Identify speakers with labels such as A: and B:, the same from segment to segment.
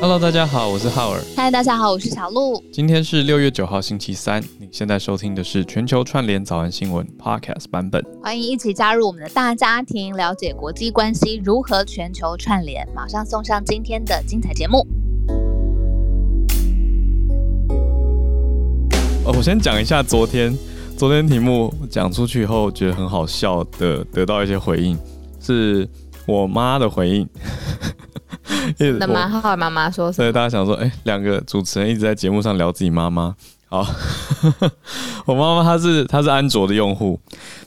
A: Hello，大家好，我是浩尔。
B: 嗨，大家好，我是小鹿。
A: 今天是六月九号，星期三。你现在收听的是全球串联早安新闻 Podcast 版本。
B: 欢迎一起加入我们的大家庭，了解国际关系如何全球串联。马上送上今天的精彩节目。
A: 哦，我先讲一下昨天，昨天题目讲出去以后，觉得很好笑的，得到一些回应，是我妈的回应。
B: 那蛮好，妈妈说，
A: 所以大家想说，哎、欸，两个主持人一直在节目上聊自己妈妈。好，我妈妈她是她是安卓的用户，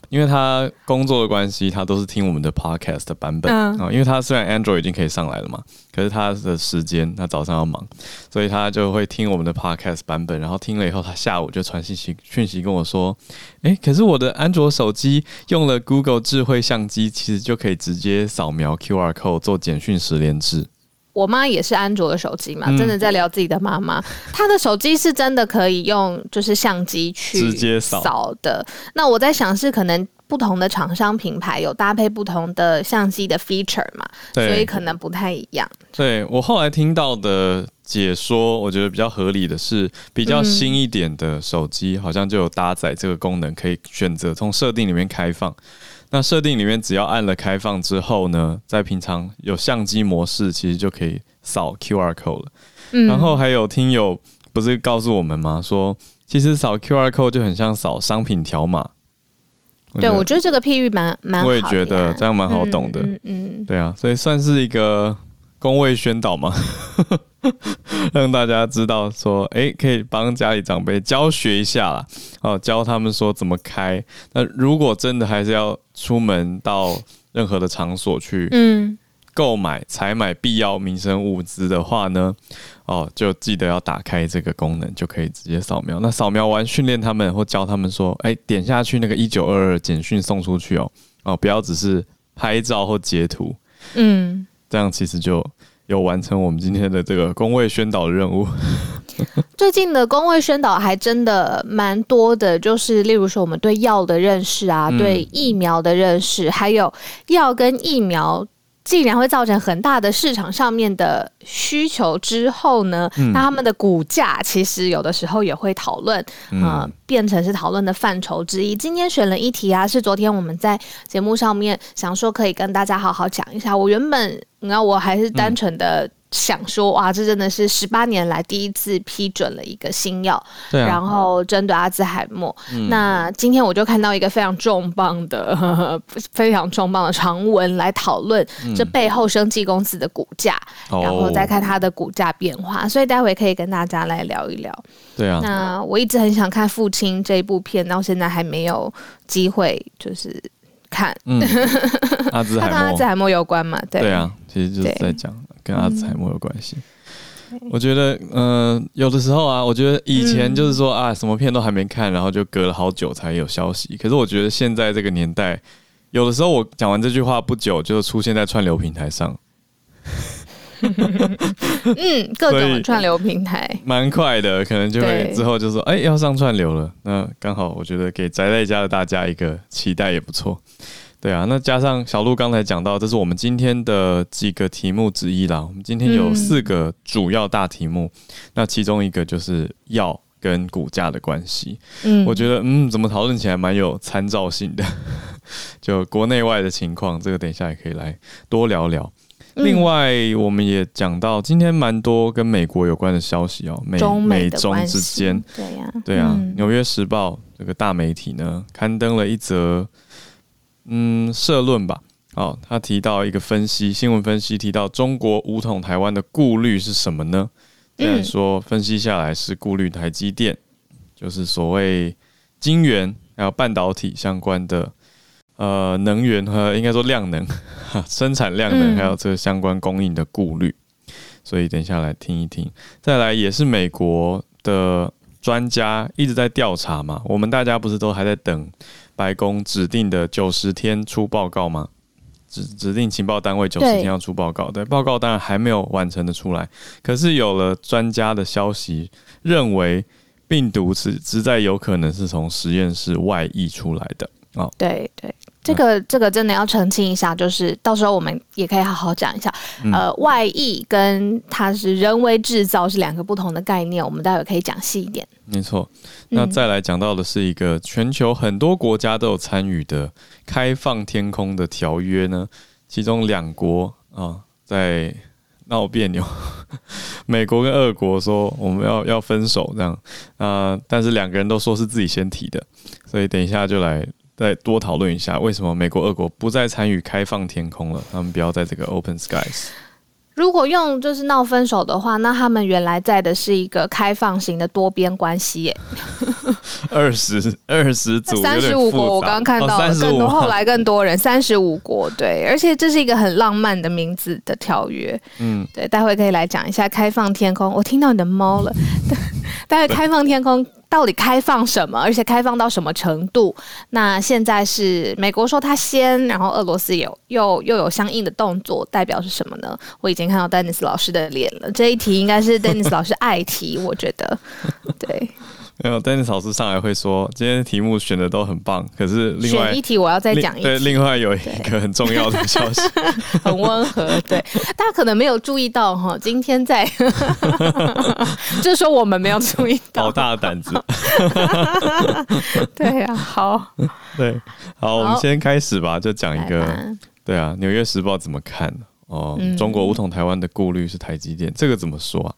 A: 因为她工作的关系，她都是听我们的 podcast 的版本啊、嗯。因为她虽然 Android 已经可以上来了嘛，可是她的时间，她早上要忙，所以她就会听我们的 podcast 版本。然后听了以后，她下午就传信息讯息跟我说，哎、欸，可是我的安卓手机用了 Google 智慧相机，其实就可以直接扫描 QR code 做简讯十连制。
B: 我妈也是安卓的手机嘛，真的在聊自己的妈妈。她、嗯、的手机是真的可以用，就是相机去直接扫的。那我在想，是可能不同的厂商品牌有搭配不同的相机的 feature 嘛，所以可能不太一样。
A: 对，我后来听到的解说，我觉得比较合理的是，比较新一点的手机好像就有搭载这个功能，可以选择从设定里面开放。那设定里面只要按了开放之后呢，在平常有相机模式，其实就可以扫 QR code 了。嗯。然后还有听友不是告诉我们吗？说其实扫 QR code 就很像扫商品条码。
B: 对，我觉得这个譬喻蛮蛮好。
A: 我也觉得这样蛮好懂的。嗯嗯。对啊，所以算是一个公卫宣导嘛。让大家知道说，哎、欸，可以帮家里长辈教学一下啦，哦，教他们说怎么开。那如果真的还是要出门到任何的场所去，嗯，购买、采买必要民生物资的话呢，哦，就记得要打开这个功能，就可以直接扫描。那扫描完，训练他们或教他们说，哎、欸，点下去那个一九二二简讯送出去哦，哦，不要只是拍照或截图，嗯，这样其实就。有完成我们今天的这个工位宣导的任务。
B: 最近的工位宣导还真的蛮多的，就是例如说我们对药的认识啊，嗯、对疫苗的认识，还有药跟疫苗。既然会造成很大的市场上面的需求之后呢，嗯、那他们的股价其实有的时候也会讨论，嗯、呃，变成是讨论的范畴之一。今天选了一题啊，是昨天我们在节目上面想说可以跟大家好好讲一下。我原本，你看，我还是单纯的。嗯想说哇，这真的是十八年来第一次批准了一个新药，对啊，然后针对阿兹海默。嗯。那今天我就看到一个非常重磅的、呵 呵非常重磅的长文来讨论这背后生技公司的股价，嗯，然后再看它的股价变化。所以待会可以跟大家来聊一聊。
A: 对啊。
B: 那我一直很想看《父亲》这一部片，到现在还没有机会，就是看。嗯。
A: 阿兹海默。跟
B: 阿兹海默有关嘛？对。
A: 对啊，其实就是在讲。跟阿兹海默有关系，我觉得，嗯、呃，有的时候啊，我觉得以前就是说啊，什么片都还没看，然后就隔了好久才有消息。可是我觉得现在这个年代，有的时候我讲完这句话不久就出现在串流平台上，
B: 嗯，各种串流平台，
A: 蛮快的，可能就会之后就说，哎、欸，要上串流了。那刚好，我觉得给宅在家的大家一个期待也不错。对啊，那加上小鹿刚才讲到，这是我们今天的几个题目之一啦。我们今天有四个主要大题目，嗯、那其中一个就是药跟股价的关系。嗯，我觉得嗯，怎么讨论起来蛮有参照性的，就国内外的情况，这个等一下也可以来多聊聊。嗯、另外，我们也讲到今天蛮多跟美国有关的消息哦，美
B: 中美，
A: 美中之间，
B: 对呀，
A: 对啊，嗯，《纽约时报》这个大媒体呢刊登了一则。嗯，社论吧。哦，他提到一个分析，新闻分析提到中国武统台湾的顾虑是什么呢？虽然说分析下来是顾虑台积电，就是所谓晶圆还有半导体相关的呃能源和应该说量能 生产量能还有这个相关供应的顾虑。所以等一下来听一听。再来也是美国的专家一直在调查嘛，我们大家不是都还在等？白宫指定的九十天出报告吗？指指定情报单位九十天要出报告，对，报告当然还没有完成的出来。可是有了专家的消息，认为病毒是实在有可能是从实验室外溢出来的啊。
B: 对对，这个这个真的要澄清一下，就是到时候我们也可以好好讲一下。嗯、呃，外溢跟它是人为制造是两个不同的概念，我们待会可以讲细一点。
A: 没错，那再来讲到的是一个全球很多国家都有参与的开放天空的条约呢，其中两国啊在闹别扭，美国跟俄国说我们要要分手这样啊，但是两个人都说是自己先提的，所以等一下就来。再多讨论一下，为什么美国、俄国不再参与开放天空了？他们不要在这个 Open Skies。
B: 如果用就是闹分手的话，那他们原来在的是一个开放型的多边关系耶。
A: 二十二十组，
B: 三十五国，我刚刚看到了，更多后来更多人，三十五国，对，而且这是一个很浪漫的名字的条约。嗯，对，待会可以来讲一下开放天空。我听到你的猫了。待会开放天空。到底开放什么？而且开放到什么程度？那现在是美国说他先，然后俄罗斯有又又有相应的动作，代表是什么呢？我已经看到 Dennis 老师的脸了。这一题应该是 Dennis 老师爱题，我觉得，对。
A: 没有，Dennis 老师上来会说，今天题目选的都很棒，可是另外
B: 选一题我要再讲一题。
A: 对，另外有一个很重要的消息，
B: 很温和。对，大家可能没有注意到哈，今天在，就是说我们没有注意到，
A: 好大的胆子。
B: 对呀、啊，好，
A: 对，好，我们先开始吧，就讲一个，对啊，《纽约时报》怎么看哦？嗯、中国武统台湾的顾虑是台积电，这个怎么说啊？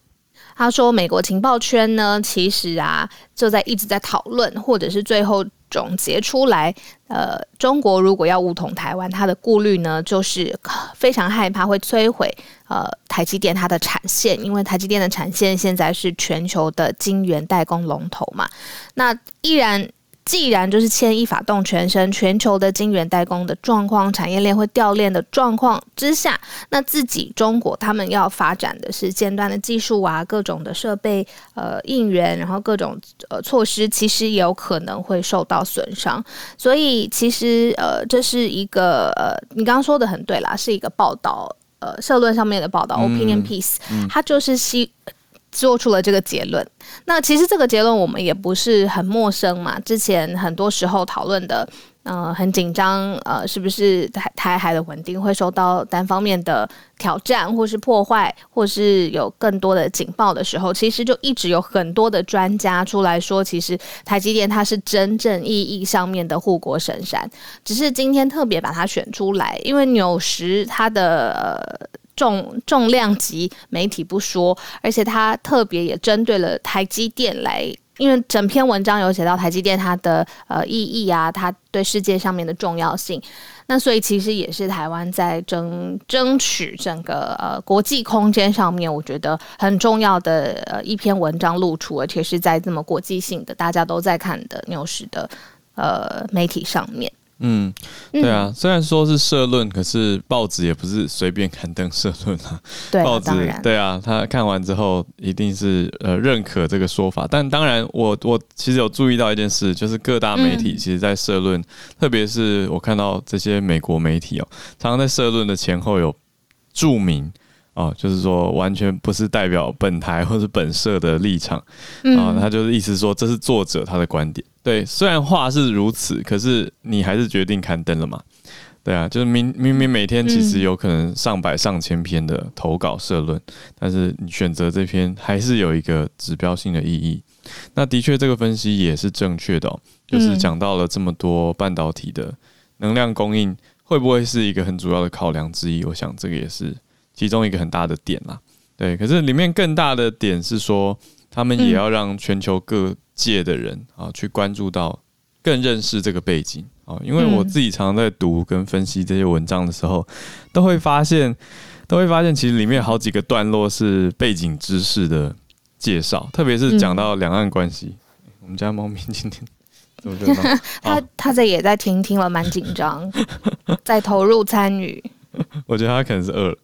B: 他说：“美国情报圈呢，其实啊，就在一直在讨论，或者是最后总结出来，呃，中国如果要武统台湾，他的顾虑呢，就是非常害怕会摧毁呃台积电它的产线，因为台积电的产线现在是全球的晶圆代工龙头嘛，那依然。”既然就是牵一发动全身，全球的晶圆代工的状况、产业链会掉链的状况之下，那自己中国他们要发展的是尖端的技术啊，各种的设备呃应援，然后各种呃措施，其实也有可能会受到损伤。所以其实呃这是一个呃你刚刚说的很对啦，是一个报道呃社论上面的报道、嗯、opinion piece，它就是希。做出了这个结论。那其实这个结论我们也不是很陌生嘛。之前很多时候讨论的，呃，很紧张，呃，是不是台台海的稳定会受到单方面的挑战，或是破坏，或是有更多的警报的时候，其实就一直有很多的专家出来说，其实台积电它是真正意义上面的护国神山。只是今天特别把它选出来，因为纽时它的。呃重重量级媒体不说，而且他特别也针对了台积电来，因为整篇文章有写到台积电它的呃意义啊，它对世界上面的重要性。那所以其实也是台湾在争争取整个呃国际空间上面，我觉得很重要的呃一篇文章露出，而且是在这么国际性的大家都在看的纽时的呃媒体上面。
A: 嗯，对啊，虽然说是社论，可是报纸也不是随便刊登社论啊。
B: 对，
A: 报纸对啊，他看完之后一定是呃认可这个说法。但当然我，我我其实有注意到一件事，就是各大媒体其实在社论，嗯、特别是我看到这些美国媒体哦，常常在社论的前后有注明。哦，就是说完全不是代表本台或者本社的立场，啊、嗯哦，他就是意思说这是作者他的观点。对，虽然话是如此，可是你还是决定刊登了嘛？对啊，就是明明明每天其实有可能上百上千篇的投稿社论，但是你选择这篇还是有一个指标性的意义。那的确这个分析也是正确的、哦，就是讲到了这么多半导体的能量供应会不会是一个很主要的考量之一？我想这个也是。其中一个很大的点啦，对，可是里面更大的点是说，他们也要让全球各界的人啊去关注到，更认识这个背景啊，因为我自己常常在读跟分析这些文章的时候，都会发现，都会发现其实里面好几个段落是背景知识的介绍，特别是讲到两岸关系。我们家猫咪今天怎么这样？
B: 他他这也在听，听了蛮紧张，在投入参与。
A: 我觉得他可能是饿了。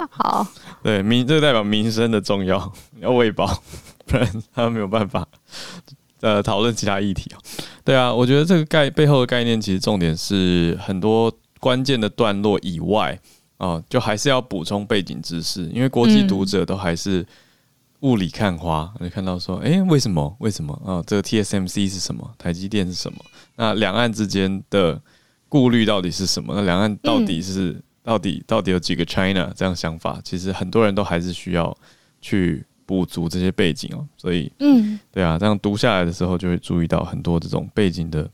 B: 好，
A: 对民，这个代表民生的重要，要喂饱，不然他没有办法呃讨论其他议题。对啊，我觉得这个概背后的概念，其实重点是很多关键的段落以外啊，就还是要补充背景知识，因为国际读者都还是雾里看花，就看到说，哎、欸，为什么？为什么？啊、哦，这个 TSMC 是什么？台积电是什么？那两岸之间的顾虑到底是什么？那两岸到底是、嗯、到底到底有几个 China 这样想法？其实很多人都还是需要去补足这些背景哦。所以，嗯，对啊，这样读下来的时候就会注意到很多这种背景的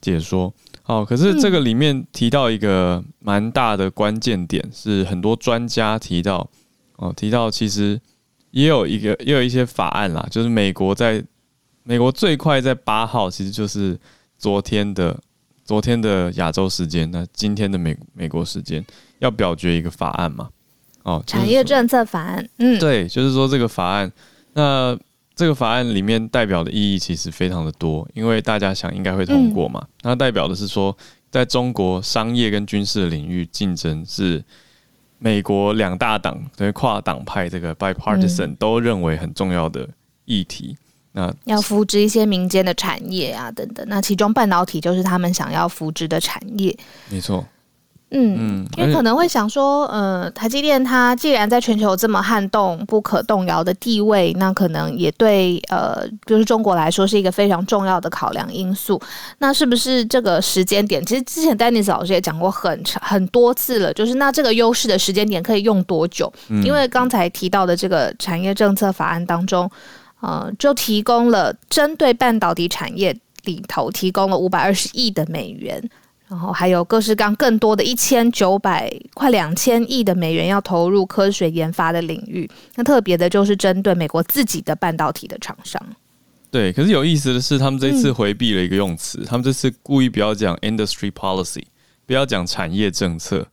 A: 解说。哦，可是这个里面提到一个蛮大的关键点，是很多专家提到哦，提到其实。也有一个，也有一些法案啦，就是美国在美国最快在八号，其实就是昨天的昨天的亚洲时间，那今天的美美国时间要表决一个法案嘛？哦，
B: 产业政策法案，嗯，
A: 对，就是说这个法案，那这个法案里面代表的意义其实非常的多，因为大家想应该会通过嘛，它代表的是说，在中国商业跟军事的领域竞争是。美国两大党等于跨党派，这个 bipartisan、嗯、都认为很重要的议题。那
B: 要扶植一些民间的产业啊，等等。那其中半导体就是他们想要扶植的产业。
A: 没错。
B: 嗯，因为可能会想说，呃，台积电它既然在全球有这么撼动不可动摇的地位，那可能也对呃，就是中国来说是一个非常重要的考量因素。那是不是这个时间点？其实之前丹尼斯老师也讲过很长很多次了，就是那这个优势的时间点可以用多久？嗯，因为刚才提到的这个产业政策法案当中，呃，就提供了针对半导体产业里头提供了五百二十亿的美元。然后还有各式各样更多的一千九百快两千亿的美元要投入科学研发的领域，那特别的就是针对美国自己的半导体的厂商。
A: 对，可是有意思的是，他们这次回避了一个用词，嗯、他们这次故意不要讲 industry policy，不要讲产业政策。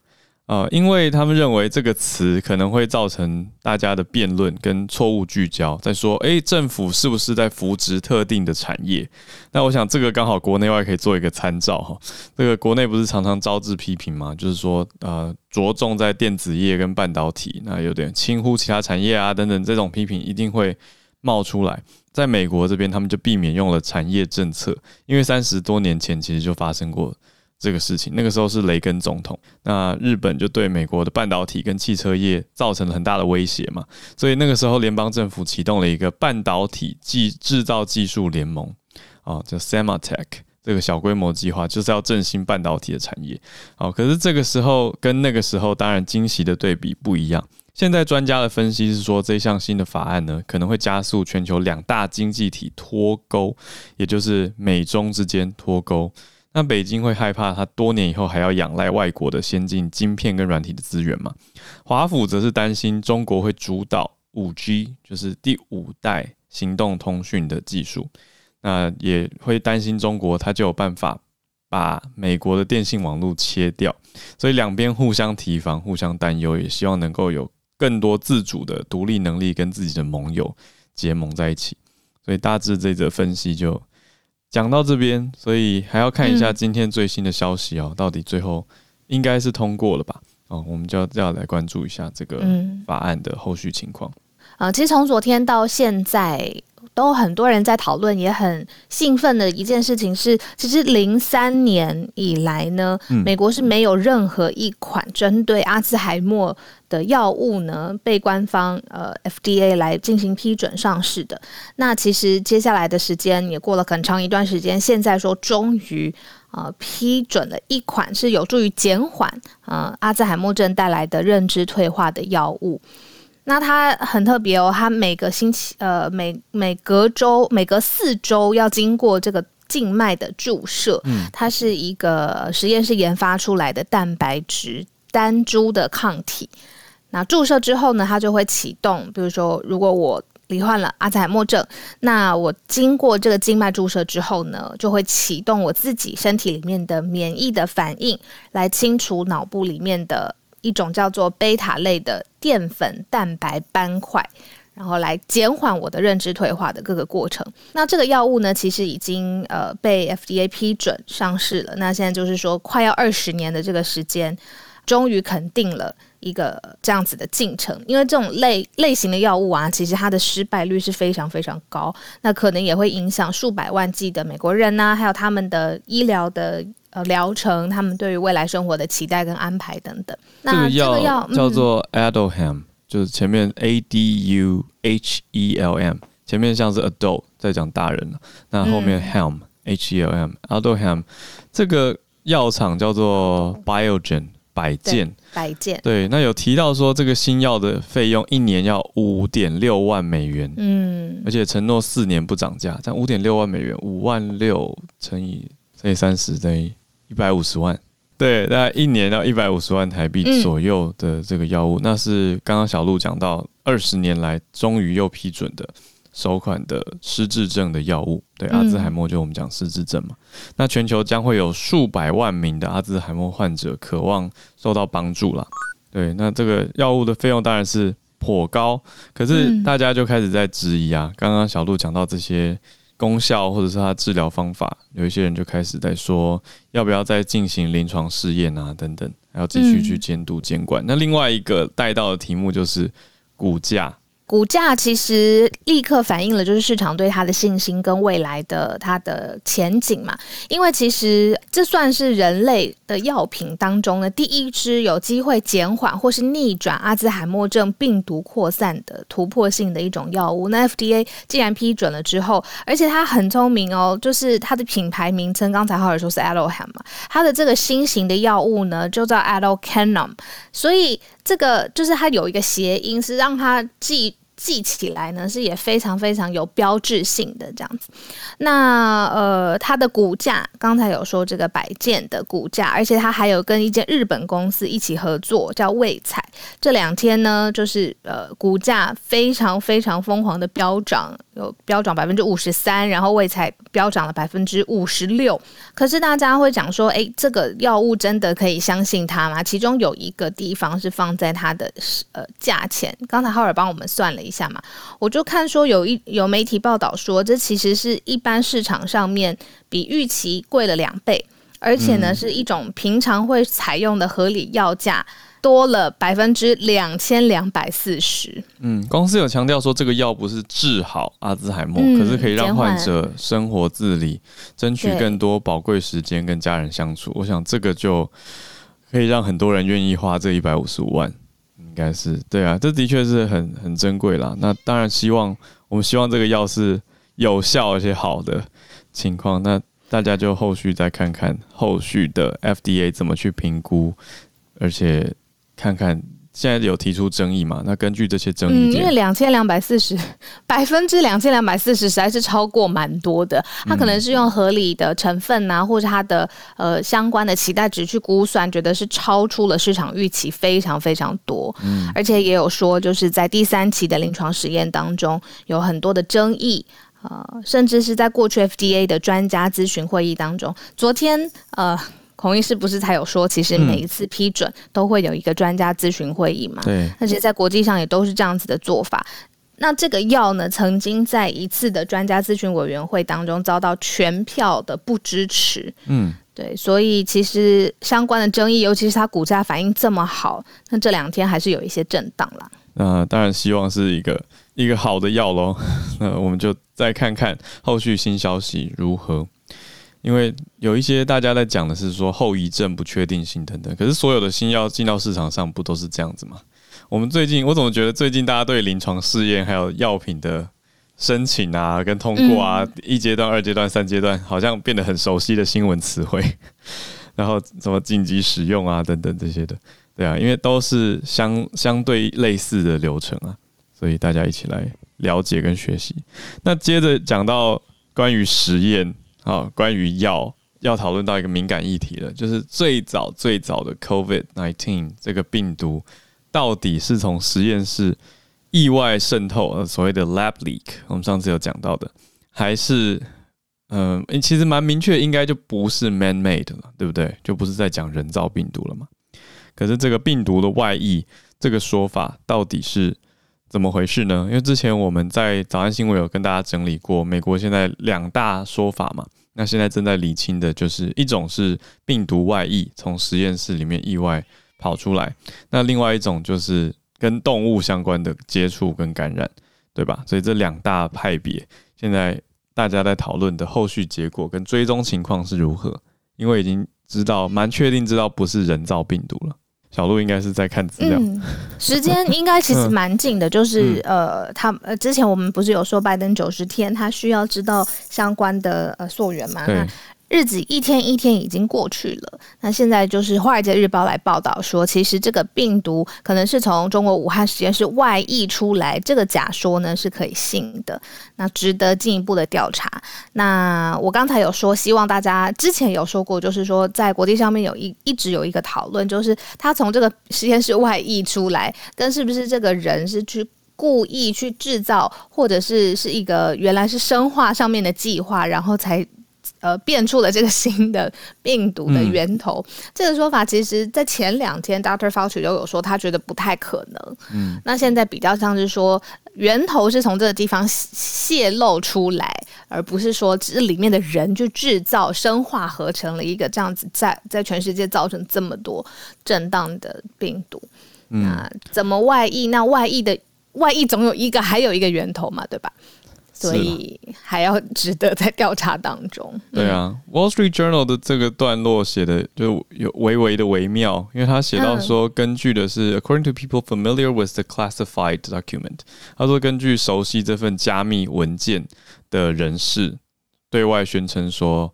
A: 呃，因为他们认为这个词可能会造成大家的辩论跟错误聚焦，在说，哎，政府是不是在扶植特定的产业？那我想这个刚好国内外可以做一个参照哈。这个国内不是常常招致批评吗？就是说，呃，着重在电子业跟半导体，那有点轻忽其他产业啊等等，这种批评一定会冒出来。在美国这边，他们就避免用了产业政策，因为三十多年前其实就发生过。这个事情，那个时候是雷根总统，那日本就对美国的半导体跟汽车业造成了很大的威胁嘛，所以那个时候联邦政府启动了一个半导体技制造技术联盟，哦，叫 Sematech 这个小规模计划，就是要振兴半导体的产业。哦，可是这个时候跟那个时候当然惊喜的对比不一样。现在专家的分析是说，这项新的法案呢，可能会加速全球两大经济体脱钩，也就是美中之间脱钩。那北京会害怕，它多年以后还要仰赖外国的先进晶片跟软体的资源吗？华府则是担心中国会主导五 G，就是第五代行动通讯的技术，那也会担心中国它就有办法把美国的电信网络切掉，所以两边互相提防，互相担忧，也希望能够有更多自主的独立能力，跟自己的盟友结盟在一起。所以大致这则分析就。讲到这边，所以还要看一下今天最新的消息哦，嗯、到底最后应该是通过了吧？哦，我们就要要来关注一下这个法案的后续情况。
B: 啊、嗯呃，其实从昨天到现在。都很多人在讨论，也很兴奋的一件事情是，其实零三年以来呢，美国是没有任何一款针对阿兹海默的药物呢被官方呃 FDA 来进行批准上市的。那其实接下来的时间也过了很长一段时间，现在说终于呃批准了一款是有助于减缓呃阿兹海默症带来的认知退化的药物。那它很特别哦，它每个星期，呃，每每隔周、每隔四周要经过这个静脉的注射。嗯，它是一个实验室研发出来的蛋白质单株的抗体。那注射之后呢，它就会启动。比如说，如果我罹患了阿兹海默症，那我经过这个静脉注射之后呢，就会启动我自己身体里面的免疫的反应，来清除脑部里面的。一种叫做贝塔类的淀粉蛋白斑块，然后来减缓我的认知退化的各个过程。那这个药物呢，其实已经呃被 FDA 批准上市了。那现在就是说，快要二十年的这个时间，终于肯定了一个这样子的进程。因为这种类类型的药物啊，其实它的失败率是非常非常高，那可能也会影响数百万计的美国人呐、还有他们的医疗的。呃，疗程，他们对于未来生活的期待跟安排等等。那这个药
A: 叫做 Aduhelm，就是前面 A D U H E L M，前面像是 adult 在讲大人，那后面 Helm、嗯、H E L M，Aduhelm 这个药厂叫做 Biogen 百健，
B: 百健。
A: 对，那有提到说这个新药的费用一年要五点六万美元，嗯，而且承诺四年不涨价，这样五点六万美元，五万六乘以乘以三十等于一百五十万。对，大概一年要一百五十万台币左右的这个药物，嗯、那是刚刚小鹿讲到二十年来终于又批准的首款的失智症的药物。对，阿兹海默就我们讲失智症嘛。嗯、那全球将会有数百万名的阿兹海默患者渴望受到帮助啦。对，那这个药物的费用当然是颇高，可是大家就开始在质疑啊。刚刚小鹿讲到这些。功效或者是它治疗方法，有一些人就开始在说，要不要再进行临床试验啊，等等，还要继续去监督监管。那另外一个带到的题目就是股价。
B: 股价其实立刻反映了就是市场对它的信心跟未来的它的前景嘛，因为其实这算是人类的药品当中的第一支有机会减缓或是逆转阿兹海默症病毒扩散的突破性的一种药物。那 FDA 既然批准了之后，而且它很聪明哦，就是它的品牌名称刚才浩尔说是 Aduhelm 嘛，它的这个新型的药物呢就叫 Aducanum，所以。这个就是它有一个谐音，是让它记记起来呢，是也非常非常有标志性的这样子。那呃，它的股价刚才有说这个百件的股价，而且它还有跟一间日本公司一起合作，叫卫彩。这两天呢，就是呃，股价非常非常疯狂的飙涨，有飙涨百分之五十三，然后卫彩飙涨了百分之五十六。可是大家会讲说，哎，这个药物真的可以相信它吗？其中有一个地方是放在它的呃价钱。刚才浩尔帮我们算了一下嘛，我就看说有一有媒体报道说，这其实是一般市场上面比预期贵了两倍，而且呢是一种平常会采用的合理药价。多了百分之两千两百四十。嗯，
A: 公司有强调说，这个药不是治好阿兹海默，嗯、可是可以让患者生活自理，争取更多宝贵时间跟家人相处。我想这个就可以让很多人愿意花这一百五十五万，应该是对啊，这的确是很很珍贵啦。那当然希望我们希望这个药是有效而且好的情况。那大家就后续再看看后续的 FDA 怎么去评估，而且。看看现在有提出争议嘛？那根据这些争议，
B: 嗯，因为两千两百四十 百分之两千两百四十实在是超过蛮多的。它可能是用合理的成分啊，或者它的呃相关的期待值去估算，觉得是超出了市场预期非常非常多。嗯，而且也有说，就是在第三期的临床实验当中有很多的争议啊，呃，甚至是在过去 FDA 的专家咨询会议当中，昨天呃。孔医师不是才有说，其实每一次批准都会有一个专家咨询会议嘛？对，而且在国际上也都是这样子的做法。那这个药呢，曾经在一次的专家咨询委员会当中遭到全票的不支持。嗯，对，所以其实相关的争议，尤其是它股价反应这么好，那这两天还是有一些震荡啦。
A: 那当然希望是一个一个好的药喽。那我们就再看看后续新消息如何。因为有一些大家在讲的是说后遗症不确定性等等，可是所有的新药进到市场上不都是这样子吗？我们最近我怎么觉得最近大家对临床试验还有药品的申请啊跟通过啊，嗯、一阶段、二阶段、三阶段，好像变得很熟悉的新闻词汇，然后什么紧急使用啊等等这些的，对啊，因为都是相相对类似的流程啊，所以大家一起来了解跟学习。那接着讲到关于实验。好，关于药要讨论到一个敏感议题了，就是最早最早的 COVID-19 这个病毒，到底是从实验室意外渗透，呃，所谓的 lab leak，我们上次有讲到的，还是嗯、呃，其实蛮明确，应该就不是 man-made 了，对不对？就不是在讲人造病毒了嘛。可是这个病毒的外溢，这个说法到底是怎么回事呢？因为之前我们在早安新闻有跟大家整理过，美国现在两大说法嘛。那现在正在厘清的就是一种是病毒外溢，从实验室里面意外跑出来；那另外一种就是跟动物相关的接触跟感染，对吧？所以这两大派别，现在大家在讨论的后续结果跟追踪情况是如何？因为已经知道蛮确定知道不是人造病毒了。小鹿应该是在看资料，
B: 嗯、时间应该其实蛮近的，就是、嗯、呃，他呃，之前我们不是有说拜登九十天，他需要知道相关的呃溯源嘛？那日子一天一天已经过去了，那现在就是《华尔街日报》来报道说，其实这个病毒可能是从中国武汉实验室外溢出来，这个假说呢是可以信的，那值得进一步的调查。那我刚才有说，希望大家之前有说过，就是说在国际上面有一一直有一个讨论，就是他从这个实验室外溢出来，跟是不是这个人是去故意去制造，或者是是一个原来是生化上面的计划，然后才。呃，变出了这个新的病毒的源头，嗯、这个说法其实，在前两天，Dr. Fauci 就有说，他觉得不太可能。嗯，那现在比较像是说，源头是从这个地方泄露出来，而不是说只是里面的人就制造、生化合成了一个这样子，在在全世界造成这么多震荡的病毒。嗯、那怎么外溢？那外溢的外溢总有一个，还有一个源头嘛，对吧？所以还要值得在调查当中。
A: 对啊，嗯，《Wall Street Journal》的这个段落写的就有微微的微妙，因为他写到说，根据的是 “According to people familiar with the classified document”，他说根据熟悉这份加密文件的人士对外宣称说，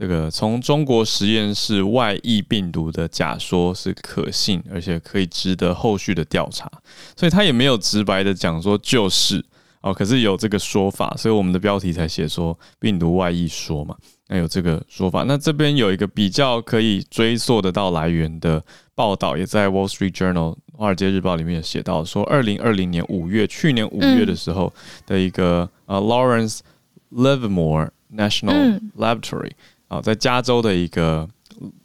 A: 这个从中国实验室外溢病毒的假说是可信，而且可以值得后续的调查。所以他也没有直白的讲说就是。哦，可是有这个说法，所以我们的标题才写说病毒外溢说嘛。那有这个说法，那这边有一个比较可以追溯得到来源的报道，也在《Wall Street Journal》华尔街日报里面有写到，说二零二零年五月，去年五月的时候的一个呃、嗯 uh, Lawrence Livermore National Laboratory 啊、嗯，在加州的一个。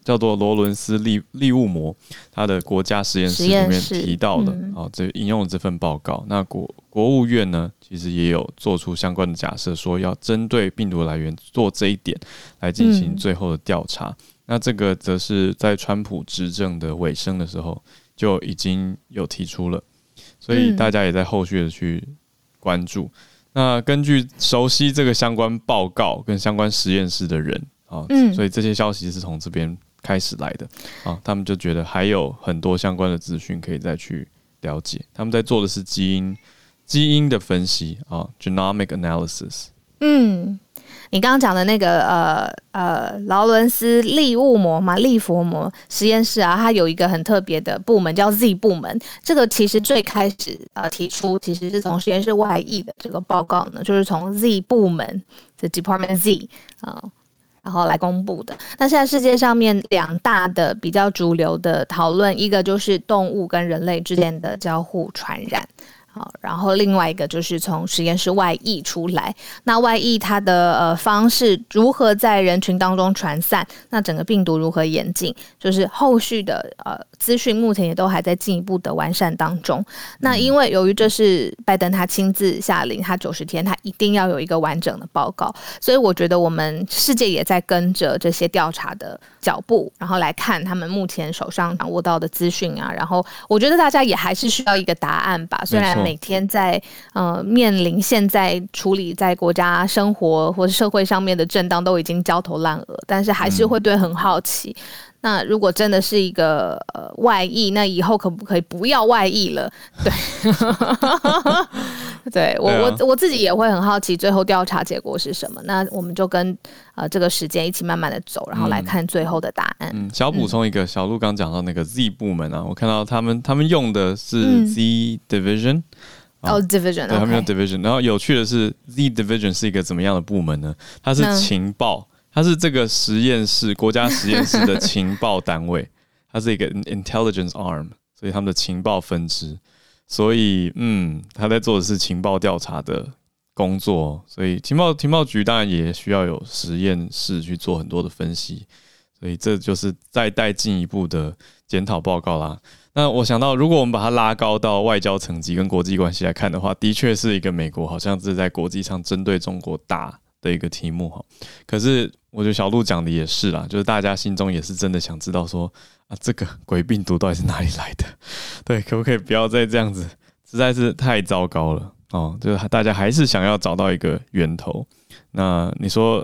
A: 叫做罗伦斯利利物摩，他的国家实验室里面提到的，啊，这引用了这份报告。那国国务院呢，其实也有做出相关的假设，说要针对病毒来源做这一点来进行最后的调查。嗯、那这个则是在川普执政的尾声的时候就已经有提出了，所以大家也在后续的去关注。嗯、那根据熟悉这个相关报告跟相关实验室的人。啊，嗯，所以这些消息是从这边开始来的啊，他们就觉得还有很多相关的资讯可以再去了解。他们在做的是基因基因的分析啊，genomic analysis。嗯，
B: 你刚刚讲的那个呃呃劳伦斯利物膜嘛，利佛膜实验室啊，它有一个很特别的部门叫 Z 部门。这个其实最开始呃提出，其实是从实验室外溢的这个报告呢，就是从 Z 部门的 Department Z 啊。然后来公布的。那现在世界上面两大的比较主流的讨论，一个就是动物跟人类之间的交互传染。然后另外一个就是从实验室外溢出来，那外溢它的呃方式如何在人群当中传散？那整个病毒如何演进？就是后续的呃资讯目前也都还在进一步的完善当中。那因为由于这是拜登他亲自下令，他九十天他一定要有一个完整的报告，所以我觉得我们世界也在跟着这些调查的脚步，然后来看他们目前手上掌握到的资讯啊。然后我觉得大家也还是需要一个答案吧，虽然。每天在呃面临现在处理在国家生活或者社会上面的震荡都已经焦头烂额，但是还是会对很好奇。那如果真的是一个呃外溢，那以后可不可以不要外溢了？对，对我我我自己也会很好奇，最后调查结果是什么？那我们就跟呃这个时间一起慢慢的走，然后来看最后的答案。
A: 嗯，小补充一个，小鹿刚讲到那个 Z 部门啊，我看到他们他们用的是 Z Division。嗯
B: 哦、oh，division，
A: 对，他们用 division。然后有趣的是，Z division 是一个怎么样的部门呢？它是情报，它是这个实验室国家实验室的情报单位，它是一个 intelligence arm，所以他们的情报分支。所以，嗯，他在做的是情报调查的工作。所以，情报情报局当然也需要有实验室去做很多的分析。所以，这就是再带进一步的检讨报告啦。那我想到，如果我们把它拉高到外交层级跟国际关系来看的话，的确是一个美国好像是在国际上针对中国打的一个题目哈。可是我觉得小鹿讲的也是啦，就是大家心中也是真的想知道说啊，这个 鬼病毒到底是哪里来的？对，可不可以不要再这样子？实在是太糟糕了哦。就是大家还是想要找到一个源头。那你说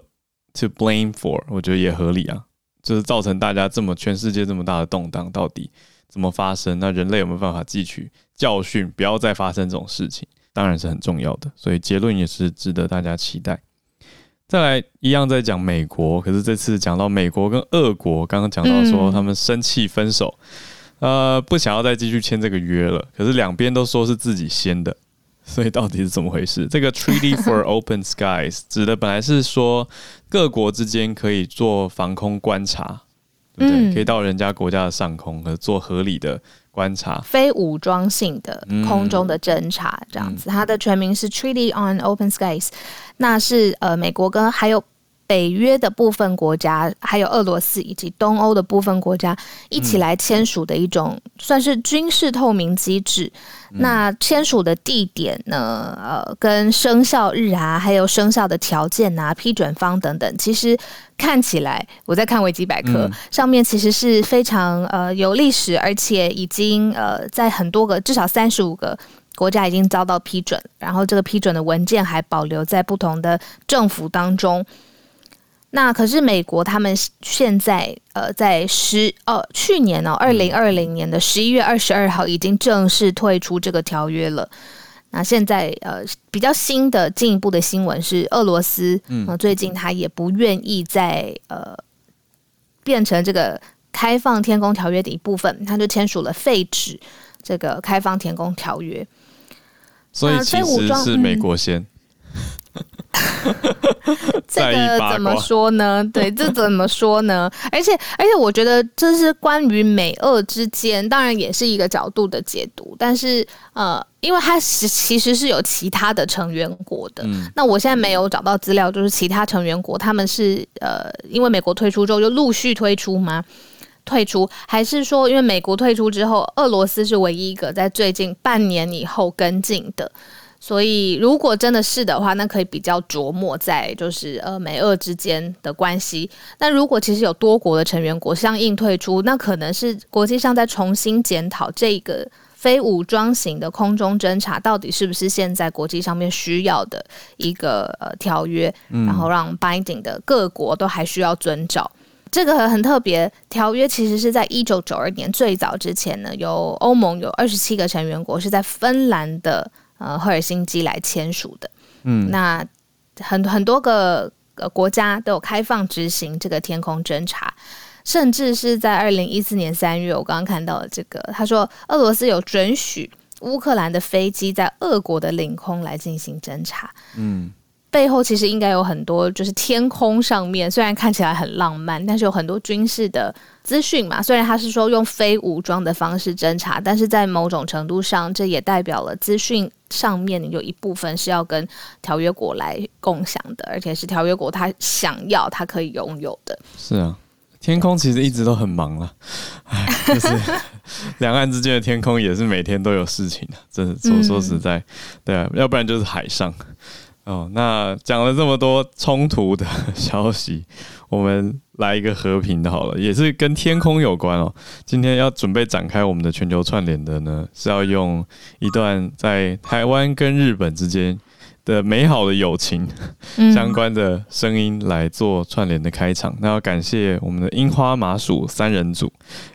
A: to blame for，我觉得也合理啊，就是造成大家这么全世界这么大的动荡，到底。怎么发生？那人类有没有办法汲取教训，不要再发生这种事情？当然是很重要的。所以结论也是值得大家期待。再来一样在讲美国，可是这次讲到美国跟俄国，刚刚讲到说他们生气分手，呃，不想要再继续签这个约了。可是两边都说是自己先的，所以到底是怎么回事？这个 Treaty for Open Skies 指的本来是说各国之间可以做防空观察，对不对？可以到人家国家的上空和做合理的。观察。
B: 非武装性的空中的侦察，这样子，嗯、它的全名是 Treaty on Open Skies，那是呃美国跟还有北约的部分国家，还有俄罗斯以及东欧的部分国家一起来签署的一种算是军事透明机制。嗯、那签署的地点呢，呃，跟生效日啊，还有生效的条件啊，批准方等等，其实。看起来，我在看维基百科、嗯、上面，其实是非常呃有历史，而且已经呃在很多个至少三十五个国家已经遭到批准，然后这个批准的文件还保留在不同的政府当中。那可是美国他们现在呃在十呃去年哦二零二零年的十一月二十二号已经正式退出这个条约了。那现在呃比较新的进一步的新闻是，俄罗斯嗯最近他也不愿意再呃变成这个开放天宫条约的一部分，他就签署了废止这个开放天宫条约。
A: 所以其实是美国先。
B: 这个怎么说呢？对，这怎么说呢？而且，而且，我觉得这是关于美俄之间，当然也是一个角度的解读。但是，呃，因为它是其实是有其他的成员国的。嗯、那我现在没有找到资料，就是其他成员国他们是呃，因为美国退出之后就陆续退出吗？退出，还是说因为美国退出之后，俄罗斯是唯一一个在最近半年以后跟进的？所以，如果真的是的话，那可以比较琢磨在就是呃美俄之间的关系。那如果其实有多国的成员国相应退出，那可能是国际上在重新检讨这个非武装型的空中侦察到底是不是现在国际上面需要的一个呃条约，然后让 binding 的各国都还需要遵照。这个很特别，条约其实是在一九九二年最早之前呢，由欧盟有二十七个成员国是在芬兰的。呃，赫尔辛基来签署的，嗯，那很很多个国家都有开放执行这个天空侦察，甚至是在二零一四年三月，我刚刚看到了这个，他说俄罗斯有准许乌克兰的飞机在俄国的领空来进行侦察，嗯。背后其实应该有很多，就是天空上面虽然看起来很浪漫，但是有很多军事的资讯嘛。虽然他是说用非武装的方式侦查，但是在某种程度上，这也代表了资讯上面有一部分是要跟条约国来共享的，而且是条约国他想要、他可以拥有的。
A: 是啊，天空其实一直都很忙了，哎，就是 两岸之间的天空也是每天都有事情的。真的说说实在，对啊，要不然就是海上。哦，那讲了这么多冲突的消息，我们来一个和平的好了，也是跟天空有关哦。今天要准备展开我们的全球串联的呢，是要用一段在台湾跟日本之间的美好的友情相关的声音来做串联的开场。嗯、那要感谢我们的樱花麻薯三人组，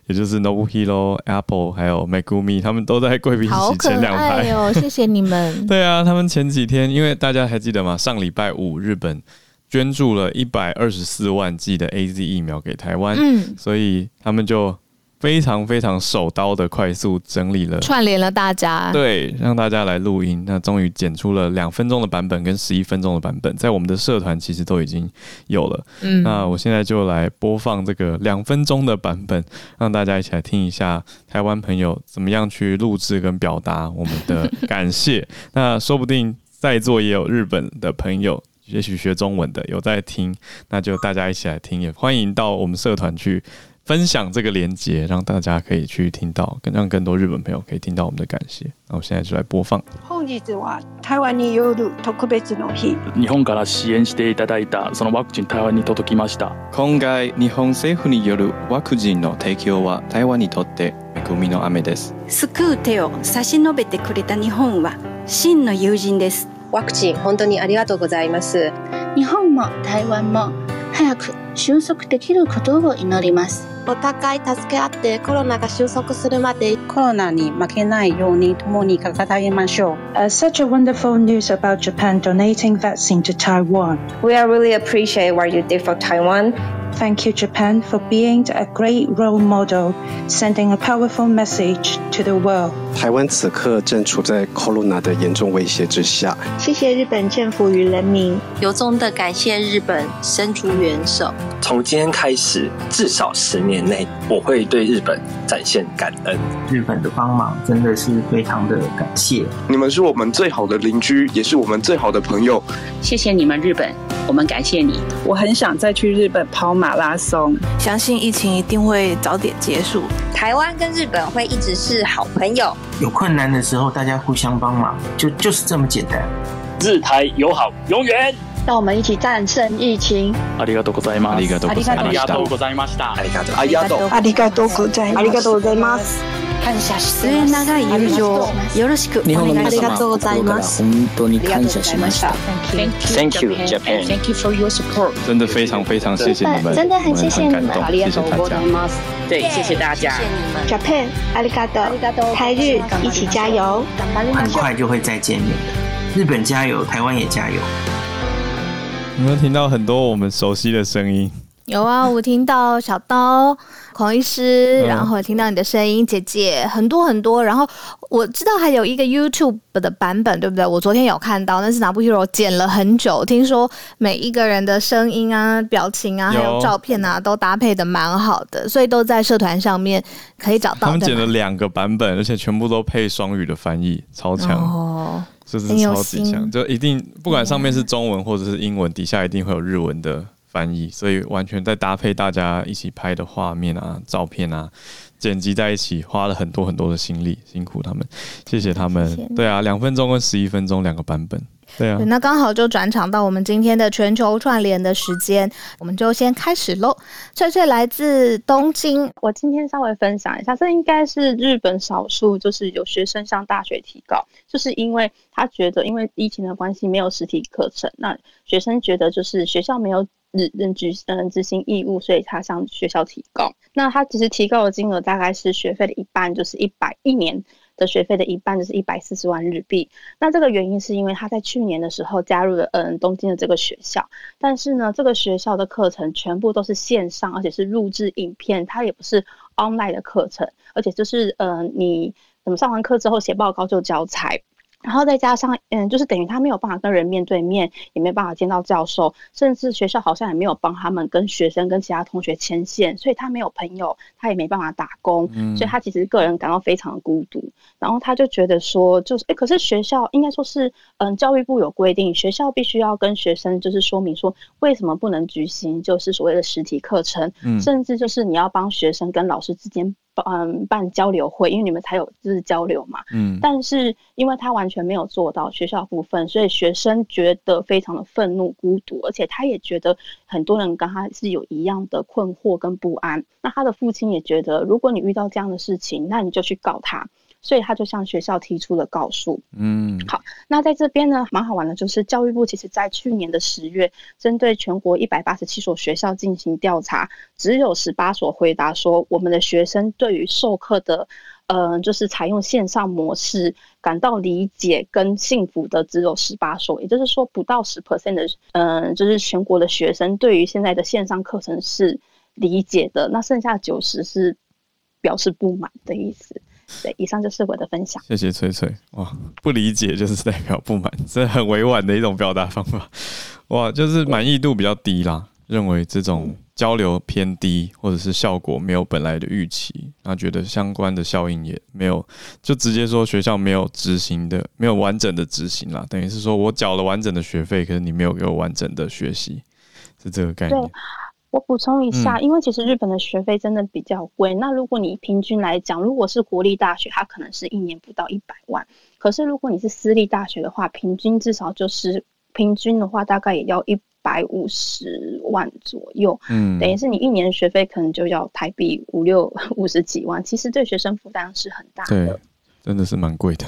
A: 也就是 Nobuhiro、Apple 还有 Megumi，他们都在贵宾席前两排
B: 哦。谢谢你们。
A: 对啊，他们前几天，因为大家还记得吗？上礼拜五日本捐助了一百二十四万剂的 AZ 疫苗给台湾，嗯，所以他们就。非常非常手刀的快速整理了，
B: 串联了大家，
A: 对，让大家来录音。那终于剪出了两分钟的版本跟十一分钟的版本，在我们的社团其实都已经有了。嗯，那我现在就来播放这个两分钟的版本，让大家一起来听一下台湾朋友怎么样去录制跟表达我们的感谢。那说不定在座也有日本的朋友，也许学中文的有在听，那就大家一起来听，也欢迎到我们社团去。分享这个连接，让大家可以去听到，更让更多日本朋友可以听到我们的感谢。那我现在就来播放。本日は台湾による特别の日。日本から支援していただいたそのワクチン台湾に届きました。今回日本政府によるワクチンの提供は台湾にとって恵みの雨です。救う手を差し伸べてくれた日本は真の友人です。ワクチン本当にありがとうございます。日本も台湾も。
C: 早く収束できることを祈ります。
D: お互い助け合ってコロナが収束するまで
E: コロナに负けないように共に戦いましょう。
F: Uh, such a wonderful news about Japan donating vaccine to Taiwan.
G: We are really appreciate what you did for Taiwan.
F: Thank you, Japan, for being a great role model, sending a powerful message to the world.
H: 台湾此刻正处在 Corona 的严重威胁之下。
I: 谢谢日本政府与人民，
D: 由衷的感谢日本伸出援手。
J: 从今天开始，至少十年内，我会对日本展现感恩。
K: 日本的帮忙真的是非常的感谢，
L: 你们是我们最好的邻居，也是我们最好的朋友。
M: 谢谢你们，日本，我们感谢你。
E: 我很想再去日本跑马拉松，
N: 相信疫情一定会早点结束。
O: 台湾跟日本会一直是好朋友。
K: 有困难的时候，大家互相帮忙，就就是这么简单。
P: 日台友好，永远。
I: 让我们一起战胜疫情。
P: ありがとうございます。
A: ありがとうございました。
P: ありがとう。ございました。
H: ありがとう。
L: ありがとう
E: ございま
G: し。
O: 感謝、長い友情、よろしくお願いします。ありがとうございます。
M: 本当に感謝します。
P: Thank you, Japan。
M: Thank you for your support。
A: 真的非常非常谢谢你们。
I: 真的很谢谢你们，
A: 谢谢大家。
M: 对，谢谢大家。谢谢你们。
I: Japan、ありがとう。台日一起加油。
K: 很快就会再见面的。日本加油，台湾也加油。
A: 有没有听到很多我们熟悉的声音？
B: 有啊，我听到小刀、孔医师，然后听到你的声音，姐姐很多很多。然后我知道还有一个 YouTube 的版本，对不对？我昨天有看到，那是 Nobuhiro 剪了很久。听说每一个人的声音啊、表情啊，还有照片啊，都搭配的蛮好的，所以都在社团上面可以找到。
A: 他们剪了两个版本，而且全部都配双语的翻译，超强哦，就是超级强，就一定不管上面是中文或者是英文，底下一定会有日文的。翻译，所以完全在搭配大家一起拍的画面啊、照片啊，剪辑在一起，花了很多很多的心力，辛苦他们，谢谢他们。谢谢对啊，两分钟跟十一分钟两个版本，对啊。
B: 对那刚好就转场到我们今天的全球串联的时间，我们就先开始喽。翠翠来自东京，
Q: 我今天稍微分享一下，这应该是日本少数就是有学生向大学提告，就是因为他觉得因为疫情的关系没有实体课程，那学生觉得就是学校没有。日认执嗯执行义务，所以他向学校提告。那他其实提告的金额大概是学费的一半，就是一百一年的学费的一半，就是一百四十万日币。那这个原因是因为他在去年的时候加入了嗯东京的这个学校，但是呢，这个学校的课程全部都是线上，而且是录制影片，它也不是 online 的课程，而且就是嗯你怎么上完课之后写报告就交差。然后再加上，嗯，就是等于他没有办法跟人面对面，也没有办法见到教授，甚至学校好像也没有帮他们跟学生、跟其他同学牵线，所以他没有朋友，他也没办法打工，嗯、所以他其实个人感到非常的孤独。然后他就觉得说，就是，诶，可是学校应该说是，嗯，教育部有规定，学校必须要跟学生就是说明说，为什么不能举行就是所谓的实体课程，嗯、甚至就是你要帮学生跟老师之间。嗯，办交流会，因为你们才有就是交流嘛。嗯，但是因为他完全没有做到学校部分，所以学生觉得非常的愤怒、孤独，而且他也觉得很多人跟他是有一样的困惑跟不安。那他的父亲也觉得，如果你遇到这样的事情，那你就去告他。所以他就向学校提出了告诉。嗯，好，那在这边呢，蛮好玩的，就是教育部其实在去年的十月，针对全国一百八十七所学校进行调查，只有十八所回答说，我们的学生对于授课的，呃，就是采用线上模式感到理解跟幸福的，只有十八所，也就是说不到十 percent 的，嗯、呃，就是全国的学生对于现在的线上课程是理解的，那剩下九十是表示不满的意思。对，以上就是我的分享。
A: 谢谢翠翠。哇，不理解就是代表不满，这很委婉的一种表达方法。哇，就是满意度比较低啦，认为这种交流偏低，或者是效果没有本来的预期，那觉得相关的效应也没有，就直接说学校没有执行的，没有完整的执行啦，等于是说我缴了完整的学费，可是你没有给我完整的学习，是这个概念。
Q: 我补充一下，因为其实日本的学费真的比较贵。嗯、那如果你平均来讲，如果是国立大学，它可能是一年不到一百万。可是如果你是私立大学的话，平均至少就是平均的话，大概也要一百五十万左右。嗯，等于是你一年学费可能就要台币五六五十几万。其实对学生负担是很大的。
A: 对，真的是蛮贵的，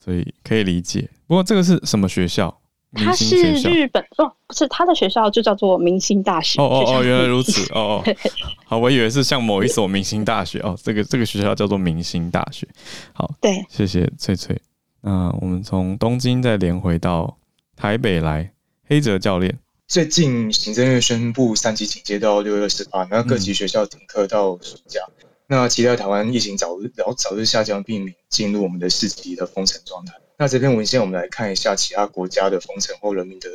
A: 所以可以理解。不过这个是什么学校？
Q: 他是日本哦，不是他的学校就叫做明星大学。
A: 哦哦哦，原来如此哦哦。好，我以为是像某一所明星大学哦，这个这个学校叫做明星大学。好，
Q: 对，
A: 谢谢翠翠。那我们从东京再连回到台北来，黑泽教练。
R: 最近行政院宣布三级警戒到六月二十八，那各级学校停课到暑假。嗯、那期待台湾疫情早日早早日下降，避免进入我们的四级的封城状态。那这篇文献，我们来看一下其他国家的封城后人民的